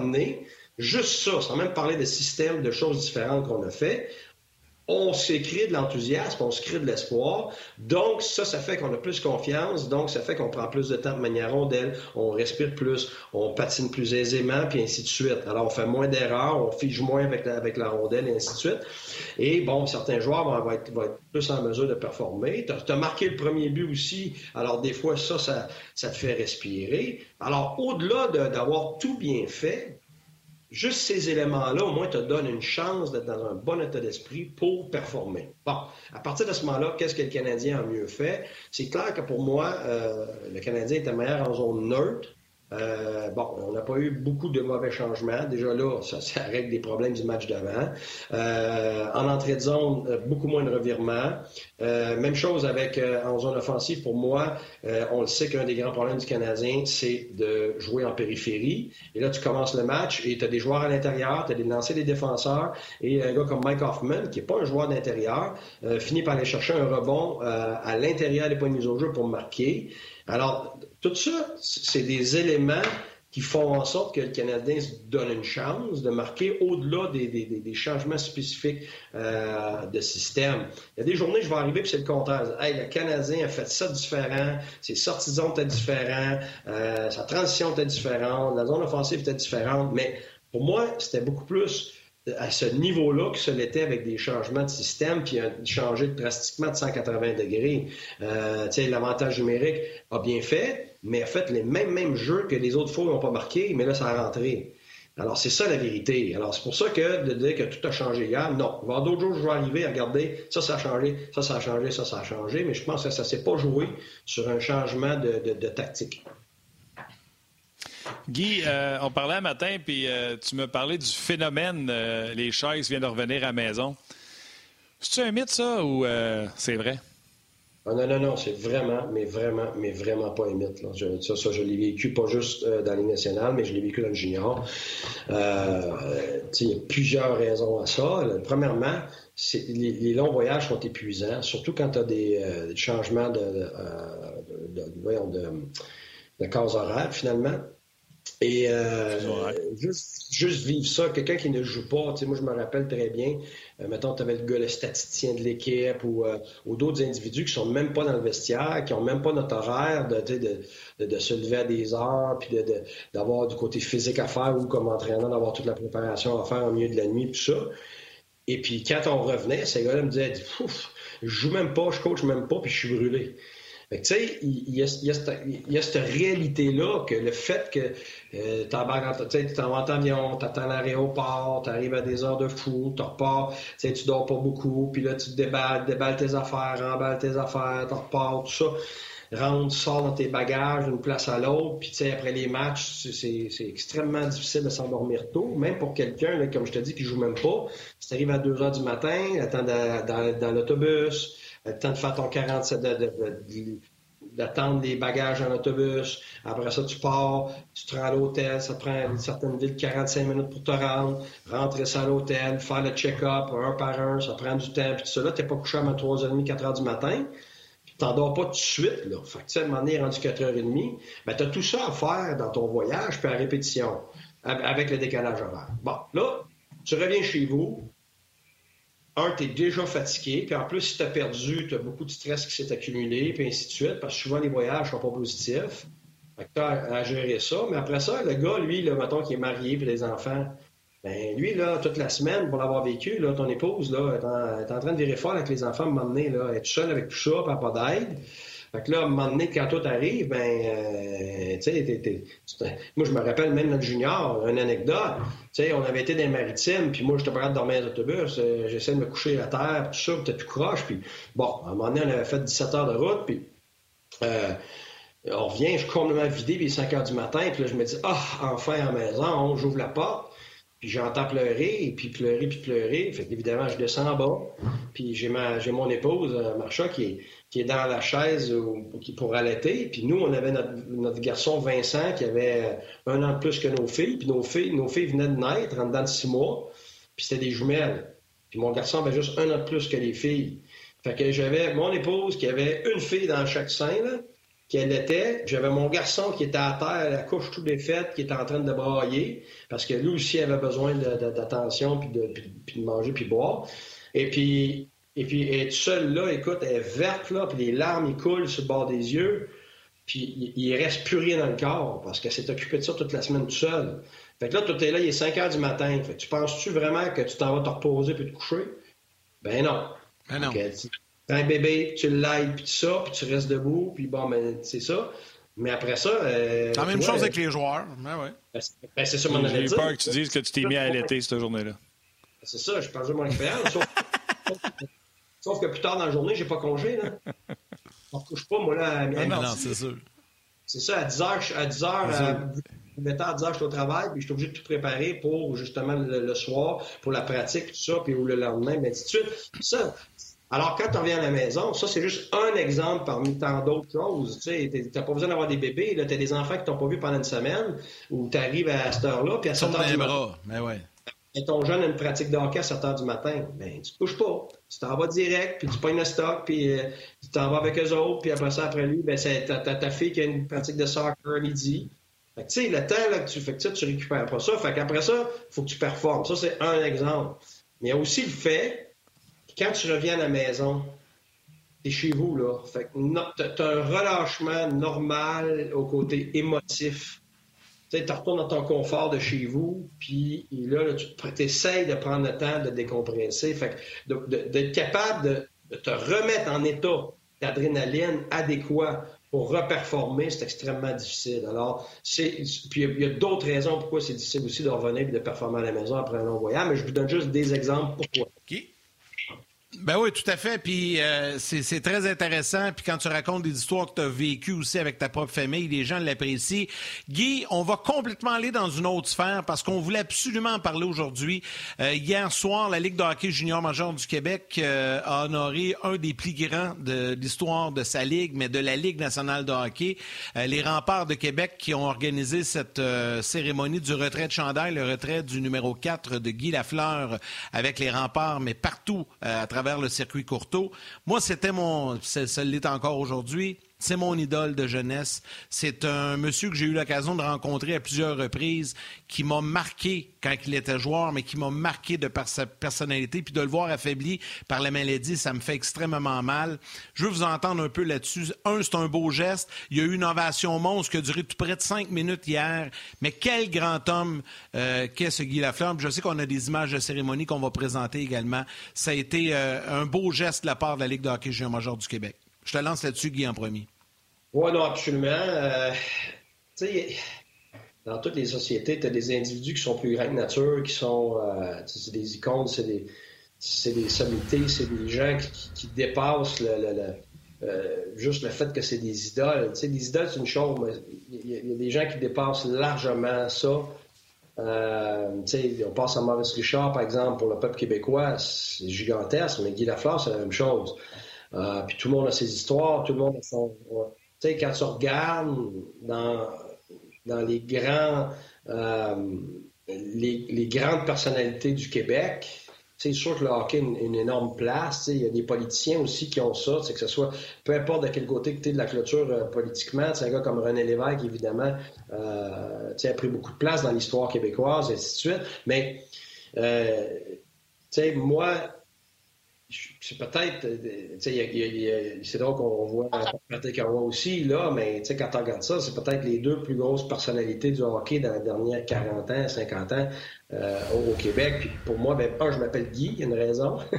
juste ça, sans même parler de systèmes, de choses différentes qu'on a fait, on créé de l'enthousiasme, on se crée de l'espoir. Donc, ça, ça fait qu'on a plus confiance. Donc, ça fait qu'on prend plus de temps de manière rondelle, on respire plus, on patine plus aisément, puis ainsi de suite. Alors, on fait moins d'erreurs, on fige moins avec la, avec la rondelle, et ainsi de suite. Et bon, certains joueurs vont, être, plus en mesure de performer. Tu as, marqué le premier but aussi. Alors, des fois, ça, ça, ça te fait respirer. Alors, au-delà d'avoir tout bien fait, Juste ces éléments-là, au moins, te donnent une chance d'être dans un bon état d'esprit pour performer. Bon, à partir de ce moment-là, qu'est-ce que le Canadien a mieux fait? C'est clair que pour moi, euh, le Canadien était meilleur en zone neutre. Euh, bon, on n'a pas eu beaucoup de mauvais changements. Déjà là, ça, ça règle des problèmes du match d'avant. Euh, en entrée de zone, euh, beaucoup moins de revirements. même chose avec en zone offensive. Pour moi, on le sait qu'un des grands problèmes du Canadien, c'est de jouer en périphérie. Et là, tu commences le match et tu as des joueurs à l'intérieur, tu as des lancers des défenseurs. Et un gars comme Mike Hoffman, qui n'est pas un joueur d'intérieur, finit par aller chercher un rebond à l'intérieur des points de mise au jeu pour marquer. Alors, tout ça, c'est des éléments qui font en sorte que le Canadien se donne une chance de marquer au-delà des, changements spécifiques euh, de système. Il y a des journées, je vais arriver, puis c'est le contraire. Hey, le Canadien a fait ça différent, ses sorties de étaient différentes, euh, sa transition était différente, la zone offensive était différente, mais pour moi, c'était beaucoup plus à ce niveau-là que ce l'était avec des changements de système, puis a changé drastiquement de 180 degrés. Euh, L'avantage numérique a bien fait, mais a fait les mêmes, mêmes jeux que les autres fois n'ont pas marqué, mais là, ça a rentré. Alors, c'est ça la vérité. Alors, c'est pour ça que de dire que tout a changé hier, non. Avoir d'autres jours, je vais arriver à regarder, ça, ça a changé, ça, ça a changé, ça, ça a changé, mais je pense que ça ne s'est pas joué sur un changement de tactique. Guy, euh, on parlait un matin, puis euh, tu me parlais du phénomène euh, les chaises viennent de revenir à la maison. C'est-tu un mythe, ça, ou c'est vrai? Ah, non, non, non, c'est vraiment, mais vraiment, mais vraiment pas un mythe. ça, ça, je l'ai vécu pas juste dans la Ligue nationale, mais je l'ai vécu dans le junior. il y a plusieurs raisons à ça. premièrement, les, longs voyages sont épuisants, surtout quand tu as des, changements de, de, de, de, finalement. Et euh, juste, juste, vivre ça, quelqu'un qui ne joue pas, tu sais, moi je me rappelle très bien, euh, mettons, tu avais le gars, le statisticien de l'équipe ou, euh, ou d'autres individus qui sont même pas dans le vestiaire, qui ont même pas notre horaire de, de, de, de se lever à des heures, puis d'avoir du côté physique à faire ou comme entraîneur, d'avoir toute la préparation à faire au milieu de la nuit, tout ça. Et puis quand on revenait, ces gars-là me disaient, Ouf, je joue même pas, je coach même pas, puis je suis brûlé. Tu sais, il y, a, cette réalité-là que le fait que euh, tu t'en vas en avion, t'attends l'aéroport, t'arrives à des heures de fou, tu repars, tu dors pas beaucoup, puis là tu déballes, déballes tes affaires, remballes tes affaires, tu repars, tout ça. Rentre, tu sors dans tes bagages d'une place à l'autre, puis tu sais, après les matchs, c'est extrêmement difficile de s'endormir tôt, même pour quelqu'un, comme je te dis, qui joue même pas. Si tu arrives à 2 heures du matin, attends dans l'autobus, le temps de faire ton 47, d'attendre les bagages en autobus. Après ça, tu pars, tu te rends à l'hôtel. Ça prend une certaine ville 45 minutes pour te rendre. Rentrer ça à l'hôtel, faire le check-up un par un, ça prend du temps. Puis tout ça, là, t'es pas couché à 3h30, 4h du matin. Tu t'endors pas tout de suite, là. Fait que, tu sais, à un moment donné, rendu 4h30, ben, t'as tout ça à faire dans ton voyage, puis à répétition, avec le décalage horaire. Bon, là, tu reviens chez vous, un, tu déjà fatigué, puis en plus, si tu as perdu, tu as beaucoup de stress qui s'est accumulé, puis ainsi de suite, parce que souvent les voyages sont pas positifs. Fait que as à gérer ça. Mais après ça, le gars, lui, le mettons qui est marié, puis des enfants, ben lui, là, toute la semaine, pour l'avoir vécu, là, ton épouse, là, est en, train de virer fort avec les enfants, à un moment donné, là, être seule avec tout ça, pas d'aide. Fait que là, à un moment donné, quand tout arrive, ben, euh, tu sais, moi, je me rappelle même notre junior, une anecdote. Tu sais, on avait été dans les maritimes, puis moi, j'étais pas de dormir dans l'autobus. Euh, j'essaie de me coucher à terre, tout ça, puis tout croche. Puis bon, à un moment donné, on avait fait 17 heures de route, puis euh, on revient, je suis complètement vidé, puis il est 5 heures du matin, puis là, je me dis, ah, enfin à la maison, j'ouvre la porte. J'entends pleurer, puis pleurer, puis pleurer. Fait évidemment, je descends en bas. Puis j'ai ma, j'ai mon épouse, Marcha, qui est, dans la chaise pour allaiter. Puis nous, on avait notre, garçon Vincent qui avait un an de plus que nos filles. Puis nos filles, nos filles venaient de naître en dedans de six mois. Puis c'était des jumelles. Puis mon garçon avait juste un an de plus que les filles. Fait que j'avais mon épouse qui avait une fille dans chaque sein, là, qui allaitait. J'avais mon garçon qui était à terre, la couche tout défaite, qui était en train de brailler, parce que lui aussi avait besoin d'attention, puis de, puis de manger, puis de boire. Et puis, et puis, elle est seule là, écoute, elle est verte, là, puis les larmes, ils coulent sur le bord des yeux. Puis, il, ne reste plus rien dans le corps parce qu'elle s'est occupée de ça toute la semaine toute seule. Fait que là, tout est là, il est 5 heures du matin. Fait que tu penses-tu vraiment que tu t'en vas te reposer puis te coucher? Ben non. Ben non. Un bébé, tu l'aides, puis tout ça, puis tu restes debout, puis bon, ben, c'est ça. Mais après ça. Euh, la même chose avec les joueurs. Ben ouais. Ben, ben c'est ça mon J'ai peur que tu dises que tu t'es mis à allaiter cette journée-là. C'est ça, je pense de mon expérience. Sauf que plus tard dans la journée, j'ai pas congé. Là. On ne couche pas, moi, là, à Non, non, c'est sûr. C'est ça, à 10 h, à 10 heures, à, à 10 heures, je suis au travail, puis je suis obligé de tout préparer pour, justement, le, soir, pour la pratique, tout ça, puis ou le lendemain, mais ainsi de suite. Ça, alors, quand tu reviens à la maison, ça, c'est juste un exemple parmi tant d'autres choses. Tu n'as pas besoin d'avoir des bébés. Tu as des enfants qui t'ont pas vu pendant une semaine, ou tu arrives à cette heure-là, puis à 7 heures du bras, mais ouais. Et ton jeune a une pratique de hockey à 7 heures du matin, ben, tu te couches pas. Tu t'en vas direct, puis tu pognes le stock, puis euh, tu t'en vas avec eux autres, puis après ça, après lui, ben, c'est ta, ta, fille qui a une pratique de soccer à midi. Fait que, tu sais, le temps là, que tu fais que ça, tu récupères pas ça. Fait qu'après ça, il faut que tu performes. Ça, c'est un exemple. Mais il y a aussi le fait quand tu reviens à la maison, t'es chez vous, là. Fait que t'as un relâchement normal au côté émotif tu retournes dans ton confort de chez vous, puis là, tu essaies de prendre le temps de décompresser. D'être capable de, te remettre en état d'adrénaline adéquat pour reperformer, c'est extrêmement difficile. Alors, c'est, puis il y a, d'autres raisons pourquoi c'est difficile aussi de revenir et de performer à la maison après un long voyage, mais je vous donne juste des exemples pourquoi. Ben oui, tout à fait. Puis euh, c'est très intéressant. Puis quand tu racontes des histoires que tu as vécues aussi avec ta propre famille, les gens l'apprécient. Guy, on va complètement aller dans une autre sphère parce qu'on voulait absolument en parler aujourd'hui. Euh, hier soir, la Ligue de hockey junior major du Québec euh, a honoré un des plus grands de, l'histoire de sa ligue, mais de la Ligue nationale de hockey. les remparts de Québec qui ont organisé cette cérémonie du retrait de chandail, le retrait du numéro 4 de Guy Lafleur avec les remparts, mais partout à travers le circuit Courteau. Moi, c'était mon, ça l'est encore aujourd'hui. C'est mon idole de jeunesse. C'est un monsieur que j'ai eu l'occasion de rencontrer à plusieurs reprises, qui m'a marqué quand il était joueur, mais qui m'a marqué de par sa personnalité. Puis de le voir affaibli par la maladie, ça me fait extrêmement mal. Je veux vous entendre un peu là-dessus. Un, c'est un beau geste. Il y a eu une ovation monstre qui a duré tout près de cinq minutes hier. Mais quel grand homme euh, qu'est ce Guy Lafleur. Je sais qu'on a des images de cérémonie qu'on va présenter également. Ça a été euh, un beau geste de la part de la Ligue de hockey junior major du Québec. Je te lance là-dessus, Guy, en premier. Oui, non, absolument. Euh, tu sais, dans toutes les sociétés, tu as des individus qui sont plus grands que nature, qui sont euh, des icônes, c'est des, c'est des sommités, c'est des gens qui, dépassent le, euh, juste le fait que c'est des idoles. Tu sais, idoles, c'est une chose, mais il y, a des gens qui dépassent largement ça. Euh, on passe à Maurice Richard, par exemple, pour le peuple québécois, c'est gigantesque, mais Guy Lafleur, c'est la même chose. Euh, puis tout le monde a ses histoires, tout le monde a son. Tu sais, quand tu regardes dans, dans les grands. Euh, les, les, grandes personnalités du Québec, c'est sûr que le hockey a une, énorme place. Il y a des politiciens aussi qui ont ça, que ce soit, peu importe de quel côté que tu es de la clôture euh, politiquement, un gars comme René Lévesque, évidemment, euh, a pris beaucoup de place dans l'histoire québécoise, et ainsi de suite. Mais, euh, moi, c'est peut-être, c'est drôle qu'on voit Patrick Roy aussi, là, mais quand on regarde ça, c'est peut-être les deux plus grosses personnalités du hockey dans les dernières 40 ans, 50 ans euh, au, Québec. Puis pour moi, ben, un, je m'appelle Guy, il y a une raison. <laughs>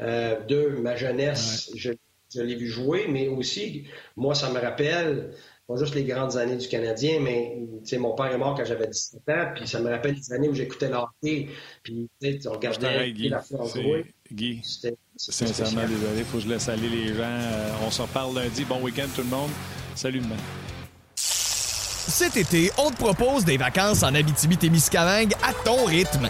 Euh, deux, ma jeunesse, je, je l'ai vu jouer, mais aussi, moi, ça me rappelle pas juste les grandes années du Canadien, mais mon père est mort quand j'avais 17 ans, puis ça me rappelle les années où j'écoutais l'hockey, puis on regardait Guy, la Guy, sincèrement désolé, il faut que je laisse aller les gens. Euh, on s'en parle lundi. Bon week-end tout le monde. Salut demain. Cet été, on te propose des vacances en Abitibi-Témiscamingue à ton rythme.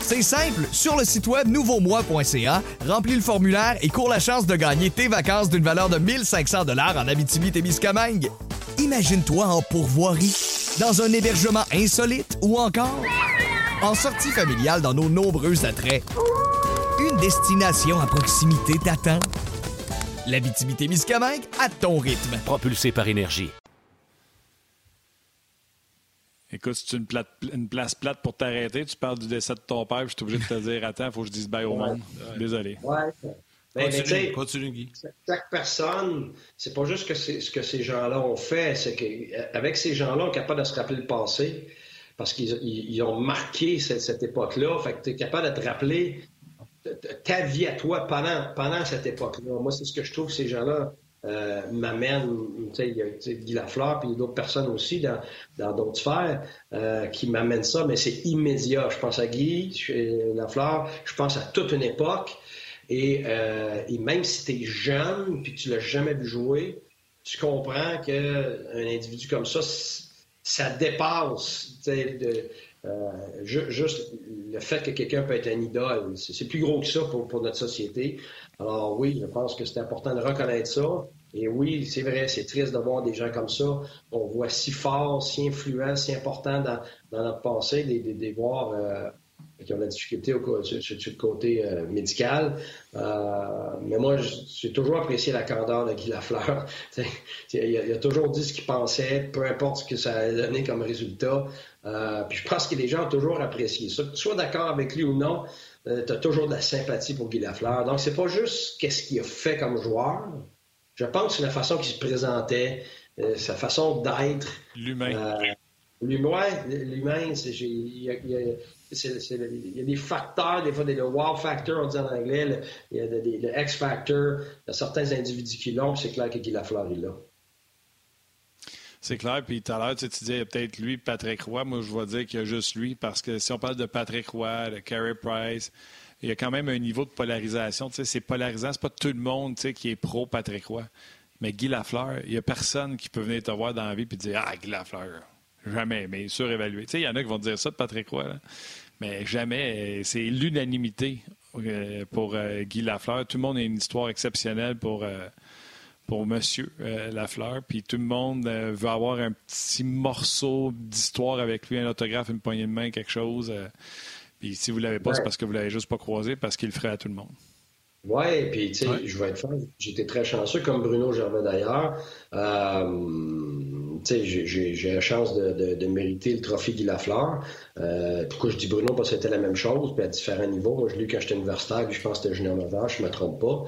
C'est simple, sur le site web nouveaumois.ca, remplis le formulaire et cours la chance de gagner tes vacances d'une valeur de 1500 dollars en Abitibi-Témiscamingue. Imagine-toi en pourvoirie, dans un hébergement insolite ou encore en sortie familiale dans nos nombreux attraits. Destination à proximité t'attend. L'Abitibi-Témiscamingue à ton rythme. Propulsé par énergie. Écoute, c'est une, une place plate pour t'arrêter. Tu parles du décès de ton père, je suis obligé de te dire attends, il faut que je dise bye au monde. Désolé. Ouais. Ben, continue, continue, Guy. Chaque personne, c'est pas juste que ce que ces gens-là ont fait, c'est qu'avec ces gens-là, on est capable de se rappeler le passé parce qu'ils ont marqué cette, époque-là. Fait que tu es capable de te rappeler ta vie à toi pendant, pendant cette époque-là. Moi, c'est ce que je trouve ces gens-là euh, m'amène, il y a Guy Lafleur, puis d'autres personnes aussi dans, dans d'autres sphères euh, qui m'amènent ça, mais c'est immédiat. Je pense à Guy Lafleur, je pense à toute une époque, et, euh, et même si tu es jeune, puis que tu l'as jamais vu jouer, tu comprends qu'un individu comme ça, ça dépasse euh, juste le fait que quelqu'un peut être un idole, c'est plus gros que ça pour, notre société. Alors oui, je pense que c'est important de reconnaître ça. Et oui, c'est vrai, c'est triste de voir des gens comme ça, qu'on voit si fort, si influents, si importants dans, dans notre passé, des, des, voir euh, qui ont de la difficulté au, sur, le côté euh, médical. Euh, mais moi, j'ai toujours apprécié la candeur de Guy Lafleur. <laughs> il, a, toujours dit ce qu'il pensait, peu importe ce que ça a donné comme résultat. Euh, puis je pense que les gens ont toujours apprécié ça. Que tu sois d'accord avec lui ou non, tu as toujours de la sympathie pour Guy Lafleur. Donc, c'est pas juste qu'est-ce qu'il a fait comme joueur. Je pense que c'est la façon qu'il se présentait, sa façon d'être. L'humain. L'humain, l'humain, il il y a des facteurs, des fois, des, le wow factor, on dit en anglais, il y a le X factor, il y a certains individus qui l'ont, c'est clair que Guy Lafleur est là. C'est clair. Puis tout à l'heure, tu, disais peut-être lui, Patrick Roy. Moi, je vais dire qu'il y a juste lui parce que si on parle de Patrick Roy, de Carey Price, il y a quand même un niveau de polarisation. c'est polarisant. C'est pas tout le monde qui est pro Patrick Roy. Mais Guy Lafleur, il n'y a personne qui peut venir te voir dans la vie et dire Ah, Guy Lafleur, Jamais, mais surévalué. Tu sais, il y en a qui vont dire ça de Patrick Roy, mais jamais. C'est l'unanimité euh, pour euh, Guy Lafleur. Tout le monde a une histoire exceptionnelle pour, euh, pour Monsieur Lafleur. Puis tout le monde veut avoir un petit morceau d'histoire avec lui, un autographe, une poignée de main, quelque chose. puis si vous ne l'avez pas, c'est parce que vous ne l'avez juste pas croisé, parce qu'il le ferait à tout le monde. Oui, puis tu sais, je vais être franc, j'étais très chanceux, comme Bruno Gervais d'ailleurs. Euh, tu sais, j'ai la chance de, de, mériter le trophée Guy Lafleur. Euh, pourquoi je dis Bruno? Parce que c'était la même chose, puis à différents niveaux. Moi, je l'ai eu quand j'étais universitaire, puis je pense que c'était junior majeur, je ne me trompe pas.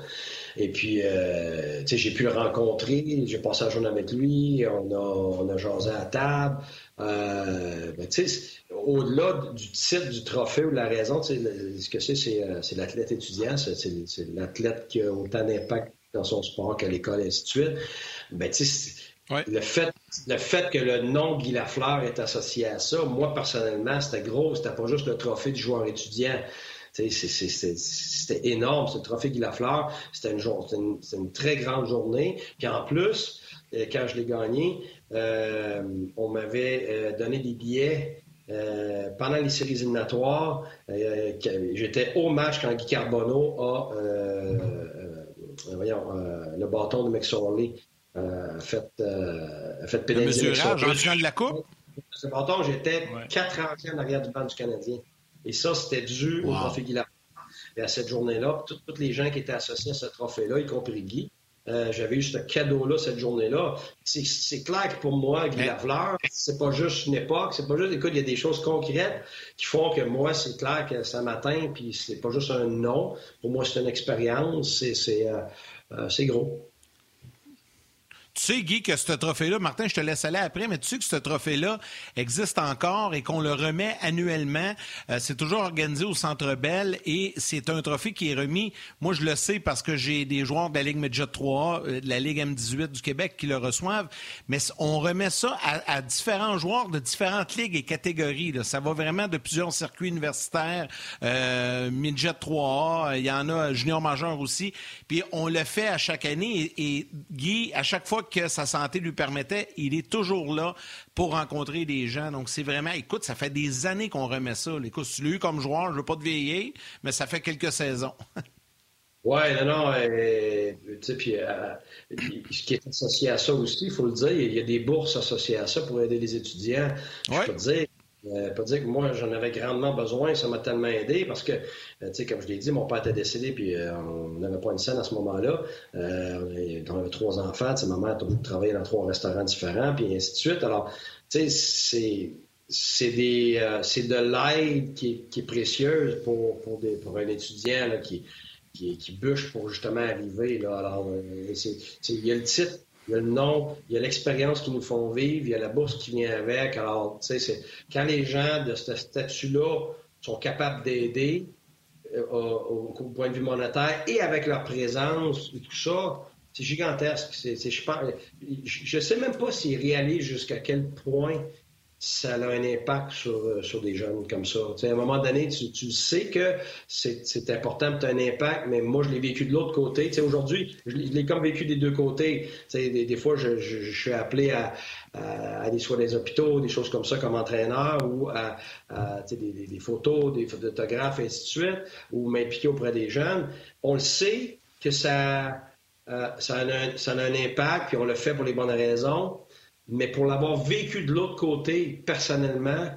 Et puis, euh, tu sais, j'ai pu le rencontrer, j'ai passé la journée avec lui, on a, on a jasé à table. Euh, ben, tu sais, au-delà du titre du trophée ou de la raison, ce que c'est, c'est, euh, l'athlète étudiant, c'est, l'athlète qui a autant d'impact dans son sport qu'à l'école, et ainsi de suite. Ben, le, fait, le fait que le nom Guy Lafleur est associé à ça, moi, personnellement, c'était gros. C'était pas juste le trophée du joueur étudiant. C'était énorme, ce trophée Guy Lafleur. C'était une, une, très grande journée. Puis en plus, euh, quand je l'ai gagné, euh, on m'avait donné des billets euh, pendant les séries éliminatoires, euh, j'étais au match quand Guy Carbonneau a, euh, voyons, le bâton de McSorley fait, fait pénaliser. Le mesurage en de la Coupe? Ce bâton, j'étais quatre ans en arrière du banc du Canadien. Et ça, c'était dû au trophée Guy Et à cette journée-là, toutes les gens qui étaient associés à ce trophée-là, y compris Guy, euh, j'avais eu ce cadeau-là cette journée-là. C'est clair que pour moi, Guy Lafleur, c'est pas juste une époque, c'est pas juste, écoute, il y a des choses concrètes qui font que moi, c'est clair que ça m'atteint, puis c'est pas juste un nom. Pour moi, c'est une expérience, c'est euh, gros. Tu sais, Guy, que ce trophée-là, Martin, je te laisse aller après, mais tu sais que ce trophée-là existe encore et qu'on le remet annuellement. Euh, c'est toujours organisé au Centre Bell et c'est un trophée qui est remis. Moi, je le sais parce que j'ai des joueurs de la Ligue Medjet 3 euh, de la Ligue M18 du Québec qui le reçoivent. Mais on remet ça à, différents joueurs de différentes ligues et catégories. Ça va vraiment de plusieurs circuits universitaires, euh, Midget 3A, il y en a junior majeur aussi. Puis on le fait à chaque année et Guy, à chaque fois que sa santé lui permettait, il est toujours là pour rencontrer des gens. Donc, c'est vraiment, écoute, ça fait des années qu'on remet ça. Écoute, tu l'as eu comme joueur, je ne veux pas te vieillir, mais ça fait quelques saisons. <laughs> Oui, non, non. Euh, tu sais, puis euh, ce qui est associé à ça aussi, il faut le dire, il y a des bourses associées à ça pour aider les étudiants. Je peux te dire, euh, pas dire que moi, j'en avais grandement besoin, ça m'a tellement aidé parce que, euh, tu sais, comme je l'ai dit, mon père était décédé, puis euh, on n'avait pas une scène à ce moment-là. Euh, on avait trois enfants, tu sais, ma mère a travaillé dans trois restaurants différents, puis ainsi de suite. Alors, tu sais, c'est des de l'aide qui, est précieuse pour, pour, un étudiant qui, qui, bûche pour justement arriver. Là. Alors, il y a le titre il y a le nom, il y a l'expérience qu'ils nous font vivre, il y a la bourse qui vient avec. Alors, tu sais, quand les gens de ce statut-là sont capables d'aider euh, au, point de vue monétaire et avec leur présence et tout ça, c'est gigantesque. je ne sais même pas s'ils réalisent jusqu'à quel point ça a un impact sur, euh, sur des jeunes comme ça. à un moment donné, tu, tu sais que c'est important, tu as un impact, mais moi, je l'ai vécu de l'autre côté. Aujourd'hui, je l'ai comme vécu des deux côtés. Des, des, fois, je, je, suis appelé à, à, aller soit des hôpitaux, des choses comme ça comme entraîneur, ou à, des, des, photos, des photographes, et ainsi de suite, ou m'impliquer auprès des jeunes. On le sait que ça, euh, ça, a ça a un impact, puis on le fait pour les bonnes raisons. Mais pour l'avoir vécu de l'autre côté, personnellement,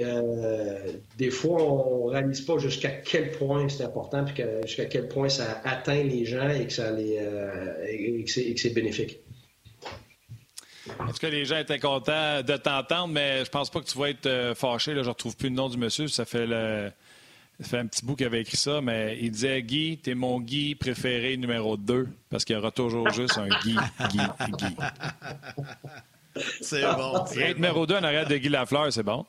euh, des fois, on ne réalise pas jusqu'à quel point c'est important, puis jusqu'à quel point ça atteint les gens et que, ça les, euh, que c'est bénéfique. En tout cas, les gens étaient contents de t'entendre, mais je pense pas que tu vas être euh, fâché. Là, je ne retrouve plus le nom du monsieur. Ça fait le, ça fait un petit bout qu'il avait écrit ça, mais il disait Guy, t'es mon Guy préféré numéro 2, parce qu'il y aura toujours juste un Guy, Guy, Guy. C'est bon. Et numéro 2 en arrière de Guy Lafleur, c'est bon?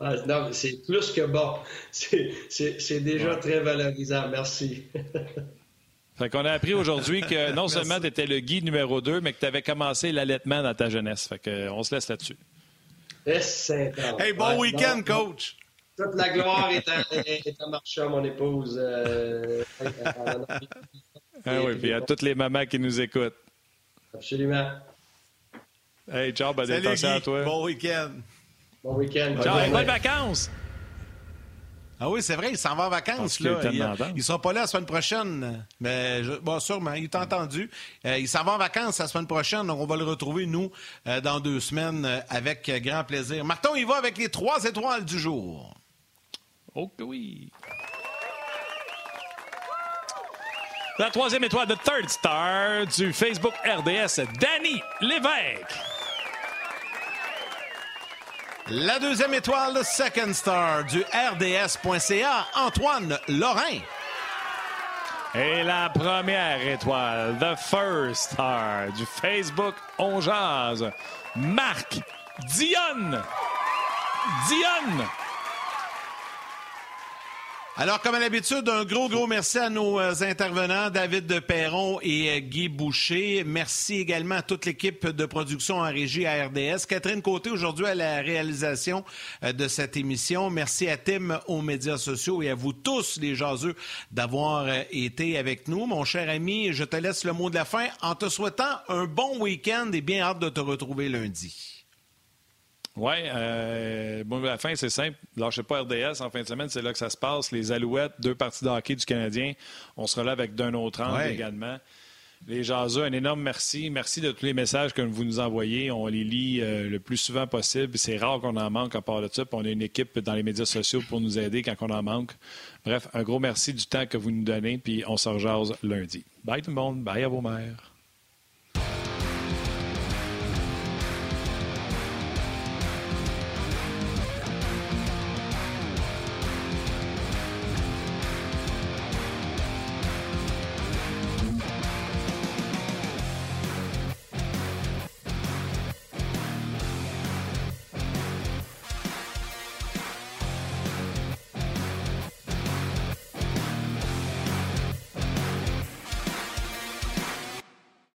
Ah, non, c'est plus que bon. C'est déjà très valorisant. Merci. Fait qu'on a appris aujourd'hui que non seulement tu étais le Guy numéro 2, mais que tu avais commencé l'allaitement dans ta jeunesse. Fait qu'on se laisse là-dessus. Hey, bon week-end, coach! Toute la gloire est à, est à mon épouse. Euh, ah oui, puis à toutes les mamans qui nous écoutent. Absolument. Hey, ciao, bonne attention à toi. Bon week-end. Bon week-end. Ciao, bonnes vacances. Ah oui, c'est vrai, il s'en va en vacances. Là. Il ne sera pas là la semaine prochaine. Mais bon, sûrement, il t'a entendu. Euh, il s'en va en vacances la semaine prochaine, donc on va le retrouver, nous, euh, dans deux semaines, euh, avec grand plaisir. Martin, il va avec les trois étoiles du jour. Oh oui. La troisième étoile de Third Star du Facebook RDS, Danny Lévesque. La deuxième étoile de Second Star du RDS.ca, Antoine Lorrain. Et la première étoile, The First Star du Facebook On Marc Dionne. Dionne. Alors, comme à l'habitude, un gros, gros merci à nos euh, intervenants, David de Perron et euh, Guy Boucher. Merci également à toute l'équipe de production en régie à RDS. Catherine Côté, aujourd'hui, à la réalisation euh, de cette émission. Merci à Tim aux médias sociaux et à vous tous, les jaseux, d'avoir été avec nous. Mon cher ami, je te laisse le mot de la fin en te souhaitant un bon week-end et bien hâte de te retrouver lundi. Oui, euh, bon, la fin, c'est simple. Lâchez pas RDS en fin de semaine, c'est là que ça se passe. Les Alouettes, deux parties de hockey du Canadien. On sera là avec d'un autre angle également. Les jaseux, un énorme merci. Merci de tous les messages que vous nous envoyez. On les lit euh, le plus souvent possible. C'est rare qu'on en manque à part de ça. on a une équipe dans les médias sociaux pour nous aider quand on en manque. Bref, un gros merci du temps que vous nous donnez. Puis on se rejase lundi. Bye tout le monde. Bye à vos mères.